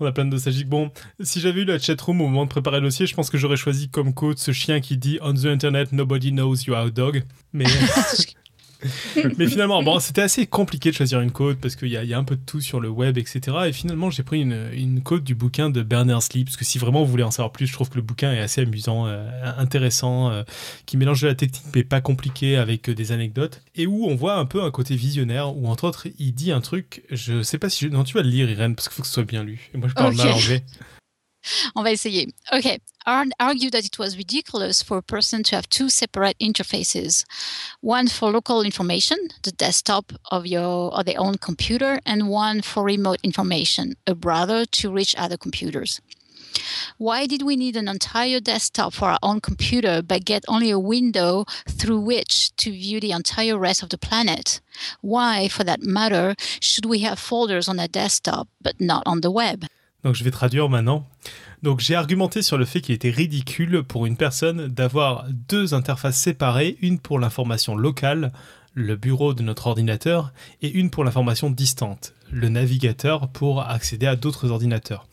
On a plein de nostalgiques. Bon, si j'avais eu la chatroom au moment de préparer le dossier, je pense que j'aurais choisi comme quote ce chien qui dit On the internet, nobody knows you are a dog. Mais. Mais finalement, bon, c'était assez compliqué de choisir une code parce qu'il y, y, a un peu de tout sur le web, etc. Et finalement, j'ai pris une, une code du bouquin de Berners-Lee parce que si vraiment vous voulez en savoir plus, je trouve que le bouquin est assez amusant, euh, intéressant, euh, qui mélange de la technique mais pas compliqué avec euh, des anecdotes et où on voit un peu un côté visionnaire où entre autres il dit un truc. Je sais pas si je... non tu vas le lire Irène parce qu'il faut que ce soit bien lu. Et moi je parle mal anglais. On va essayer. OK. Argue that it was ridiculous for a person to have two separate interfaces one for local information, the desktop of your or their own computer, and one for remote information, a browser to reach other computers. Why did we need an entire desktop for our own computer but get only a window through which to view the entire rest of the planet? Why, for that matter, should we have folders on a desktop but not on the web? Donc je vais traduire maintenant. Donc j'ai argumenté sur le fait qu'il était ridicule pour une personne d'avoir deux interfaces séparées, une pour l'information locale, le bureau de notre ordinateur, et une pour l'information distante, le navigateur pour accéder à d'autres ordinateurs.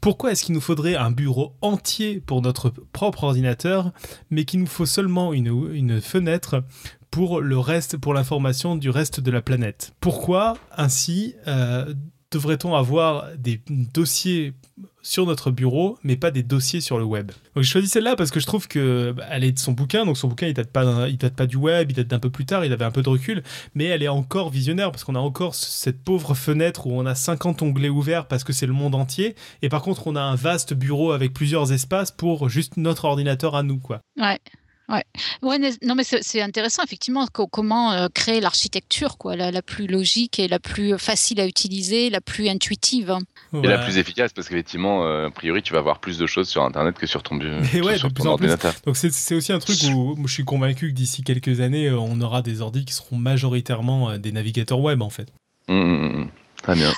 Pourquoi est-ce qu'il nous faudrait un bureau entier pour notre propre ordinateur, mais qu'il nous faut seulement une, fenêtre pour le reste, pour l'information du reste de la planète? Pourquoi ainsi euh, devrait-on avoir des dossiers sur notre bureau, mais pas des dossiers sur le web? Donc je choisis celle-là parce que je trouve que bah, elle est de son bouquin, donc son bouquin il date pas, il date pas du web, il date d'un peu plus tard, il avait un peu de recul, mais elle est encore visionnaire parce qu'on a encore cette pauvre fenêtre où on a 50 onglets ouverts parce que c'est le monde entier, et par contre on a un vaste bureau avec plusieurs espaces pour juste notre ordinateur à nous, quoi. Ouais. Ouais. ouais, non mais c'est intéressant effectivement comment euh, créer l'architecture quoi, la, plus logique et la plus facile à utiliser, la plus intuitive. Hein. Et la plus efficace parce qu'effectivement, euh, a priori, tu vas avoir plus de choses sur Internet que sur ton, ouais, sur ton ordinateur. Donc c'est aussi un truc où, je suis convaincu que d'ici quelques années, euh, on aura des ordi qui seront majoritairement des navigateurs web en fait. Mmh, mmh, mmh. Très bien.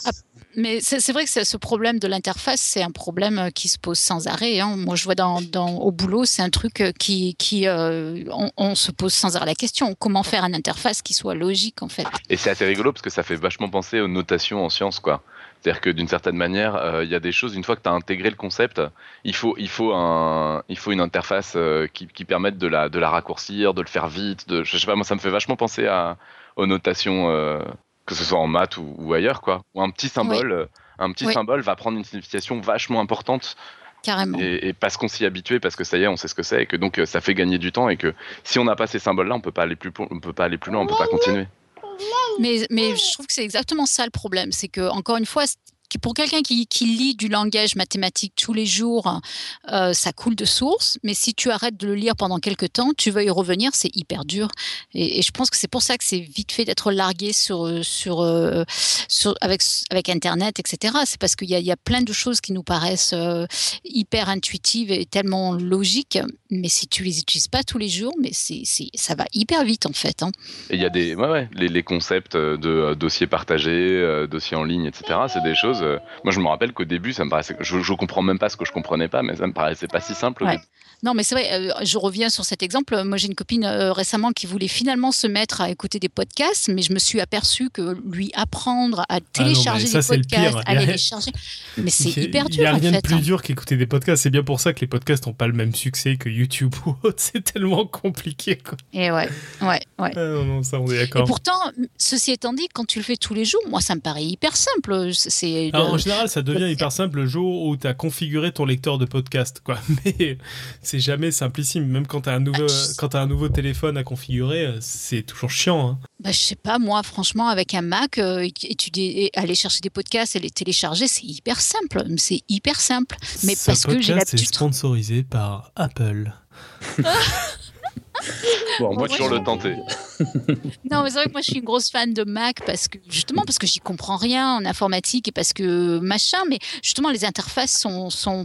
Mais c'est vrai que ce problème de l'interface, c'est un problème euh, qui se pose sans arrêt. Hein. Moi, je vois au boulot, c'est un truc euh, qui, euh, on, se pose sans arrêt la question comment faire une interface qui soit logique en fait? Et c'est assez rigolo parce que ça fait vachement penser aux notations en sciences, quoi. C'est-à-dire que d'une certaine manière, il y a des choses, une fois que tu as intégré le concept, il faut, il faut, un, il faut une interface qui, permette de la, de la raccourcir, de le faire vite. De, je sais pas, moi, ça me fait vachement penser aux notations que ce soit en maths ou, ailleurs, quoi. Ou un petit symbole, euh, un petit symbole va prendre une signification vachement importante. Carrément. Et, parce qu'on s'y habitué, parce que ça y est, on sait ce que c'est, et que donc euh, ça fait gagner du temps, et que si on n'a pas ces symboles-là, on peut pas aller plus, on peut pas aller plus loin, on peut pas continuer. Mais, mais je trouve que c'est exactement ça le problème, c'est que encore une fois, pour quelqu'un qui, lit du langage mathématique tous les jours, euh, ça coule de source. Mais si tu arrêtes de le lire pendant quelques temps, tu vas y revenir, c'est hyper dur. Et, je pense que c'est pour ça que c'est vite fait d'être largué sur, sur, euh, sur, avec, avec Internet, etc. C'est parce qu'il y, y, a plein de choses qui nous paraissent euh, hyper intuitives et tellement logiques. Mais si tu les utilises pas tous les jours, mais c'est, ça va hyper vite en fait. Hein. Et il y a des, ouais, ouais, les, les, concepts de dossiers partagés, dossiers en ligne, etc. C'est des choses euh, moi, je me rappelle qu'au début, ça me paraissait, je, je comprends même pas ce que je comprenais pas, mais ça me paraissait pas si simple. Non, mais c'est vrai, euh, je reviens sur cet exemple. Moi, j'ai une copine euh, récemment qui voulait finalement se mettre à écouter des podcasts, mais je me suis aperçue que lui apprendre à ah télécharger des podcasts, à les charger, mais c'est hyper dur. Il n'y a rien de plus hein. dur qu'écouter des podcasts. C'est bien pour ça que les podcasts n'ont pas le même succès que YouTube ou autre. C'est tellement compliqué. Quoi. Et ouais, ouais, ouais. Ah non, non, ça, on est d'accord. Et pourtant, ceci étant dit, quand tu le fais tous les jours, moi, ça me paraît hyper simple. C'est en général, ça devient hyper simple le jour où tu as configuré ton lecteur de podcast, quoi. Mais c'est jamais simplissime. Même quand tu as, un nouveau, quand as un nouveau téléphone à configurer, euh, c'est toujours chiant. Hein. Bah, je sais pas, moi, franchement, avec un Mac, euh, étudier, aller chercher des podcasts et les télécharger, c'est hyper simple. C'est hyper simple. Mais parce que j'ai l'habitude. C'est sponsorisé par Apple. bon, moi, toujours le tenter. non, mais c'est vrai que moi, je suis une grosse fan de Mac parce que, justement, parce que j'y comprends rien en informatique et parce que machin, mais justement, les interfaces sont, sont,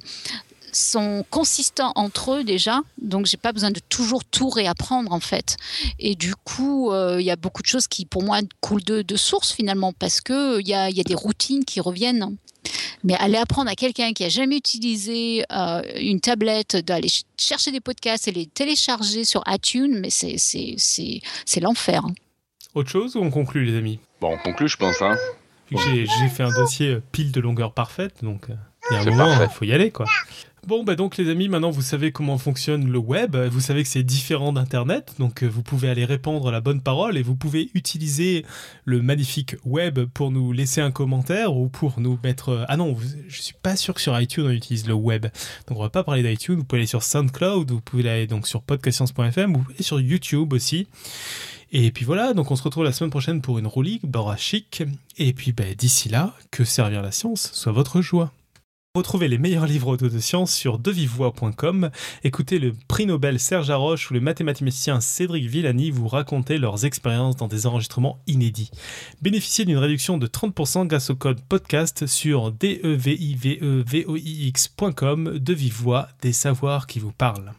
sont consistants entre eux déjà, donc j'ai pas besoin de toujours tout réapprendre en fait. Et du coup, euh, il y a beaucoup de choses qui pour moi coulent de, de source finalement parce que il y a, y a, des routines qui reviennent. Mais aller apprendre à quelqu'un qui a jamais utilisé euh, une tablette d'aller chercher des podcasts et les télécharger sur iTunes, mais c'est l'enfer. Hein. Autre chose ou on conclut les amis? Bon, on conclut je pense. Hein. J'ai fait un dossier pile de longueur parfaite, donc euh, il y a un moment, il faut y aller quoi. Bon, bah donc les amis, maintenant vous savez comment fonctionne le web, vous savez que c'est différent d'Internet, donc euh, vous pouvez aller répandre la bonne parole et vous pouvez utiliser le magnifique web pour nous laisser un commentaire ou pour nous mettre... Euh, ah non, je suis pas sûr que sur iTunes on utilise le web, donc on va pas parler d'iTunes, vous pouvez aller sur SoundCloud, vous pouvez aller donc sur podcastscience.fm, vous pouvez aller sur YouTube aussi. Et puis voilà, donc on se retrouve la semaine prochaine pour une roue libre chic. Et puis bah, d'ici là, que servir la science soit votre joie. Retrouvez les meilleurs livres audio de science sur devivoix.com. Écoutez le prix Nobel Serge Haroche ou le mathématicien Cédric Villani vous raconter leurs expériences dans des enregistrements inédits. Bénéficiez d'une réduction de 30% grâce au code podcast sur devivevoix.com de Vive Voix, des savoirs qui vous parlent.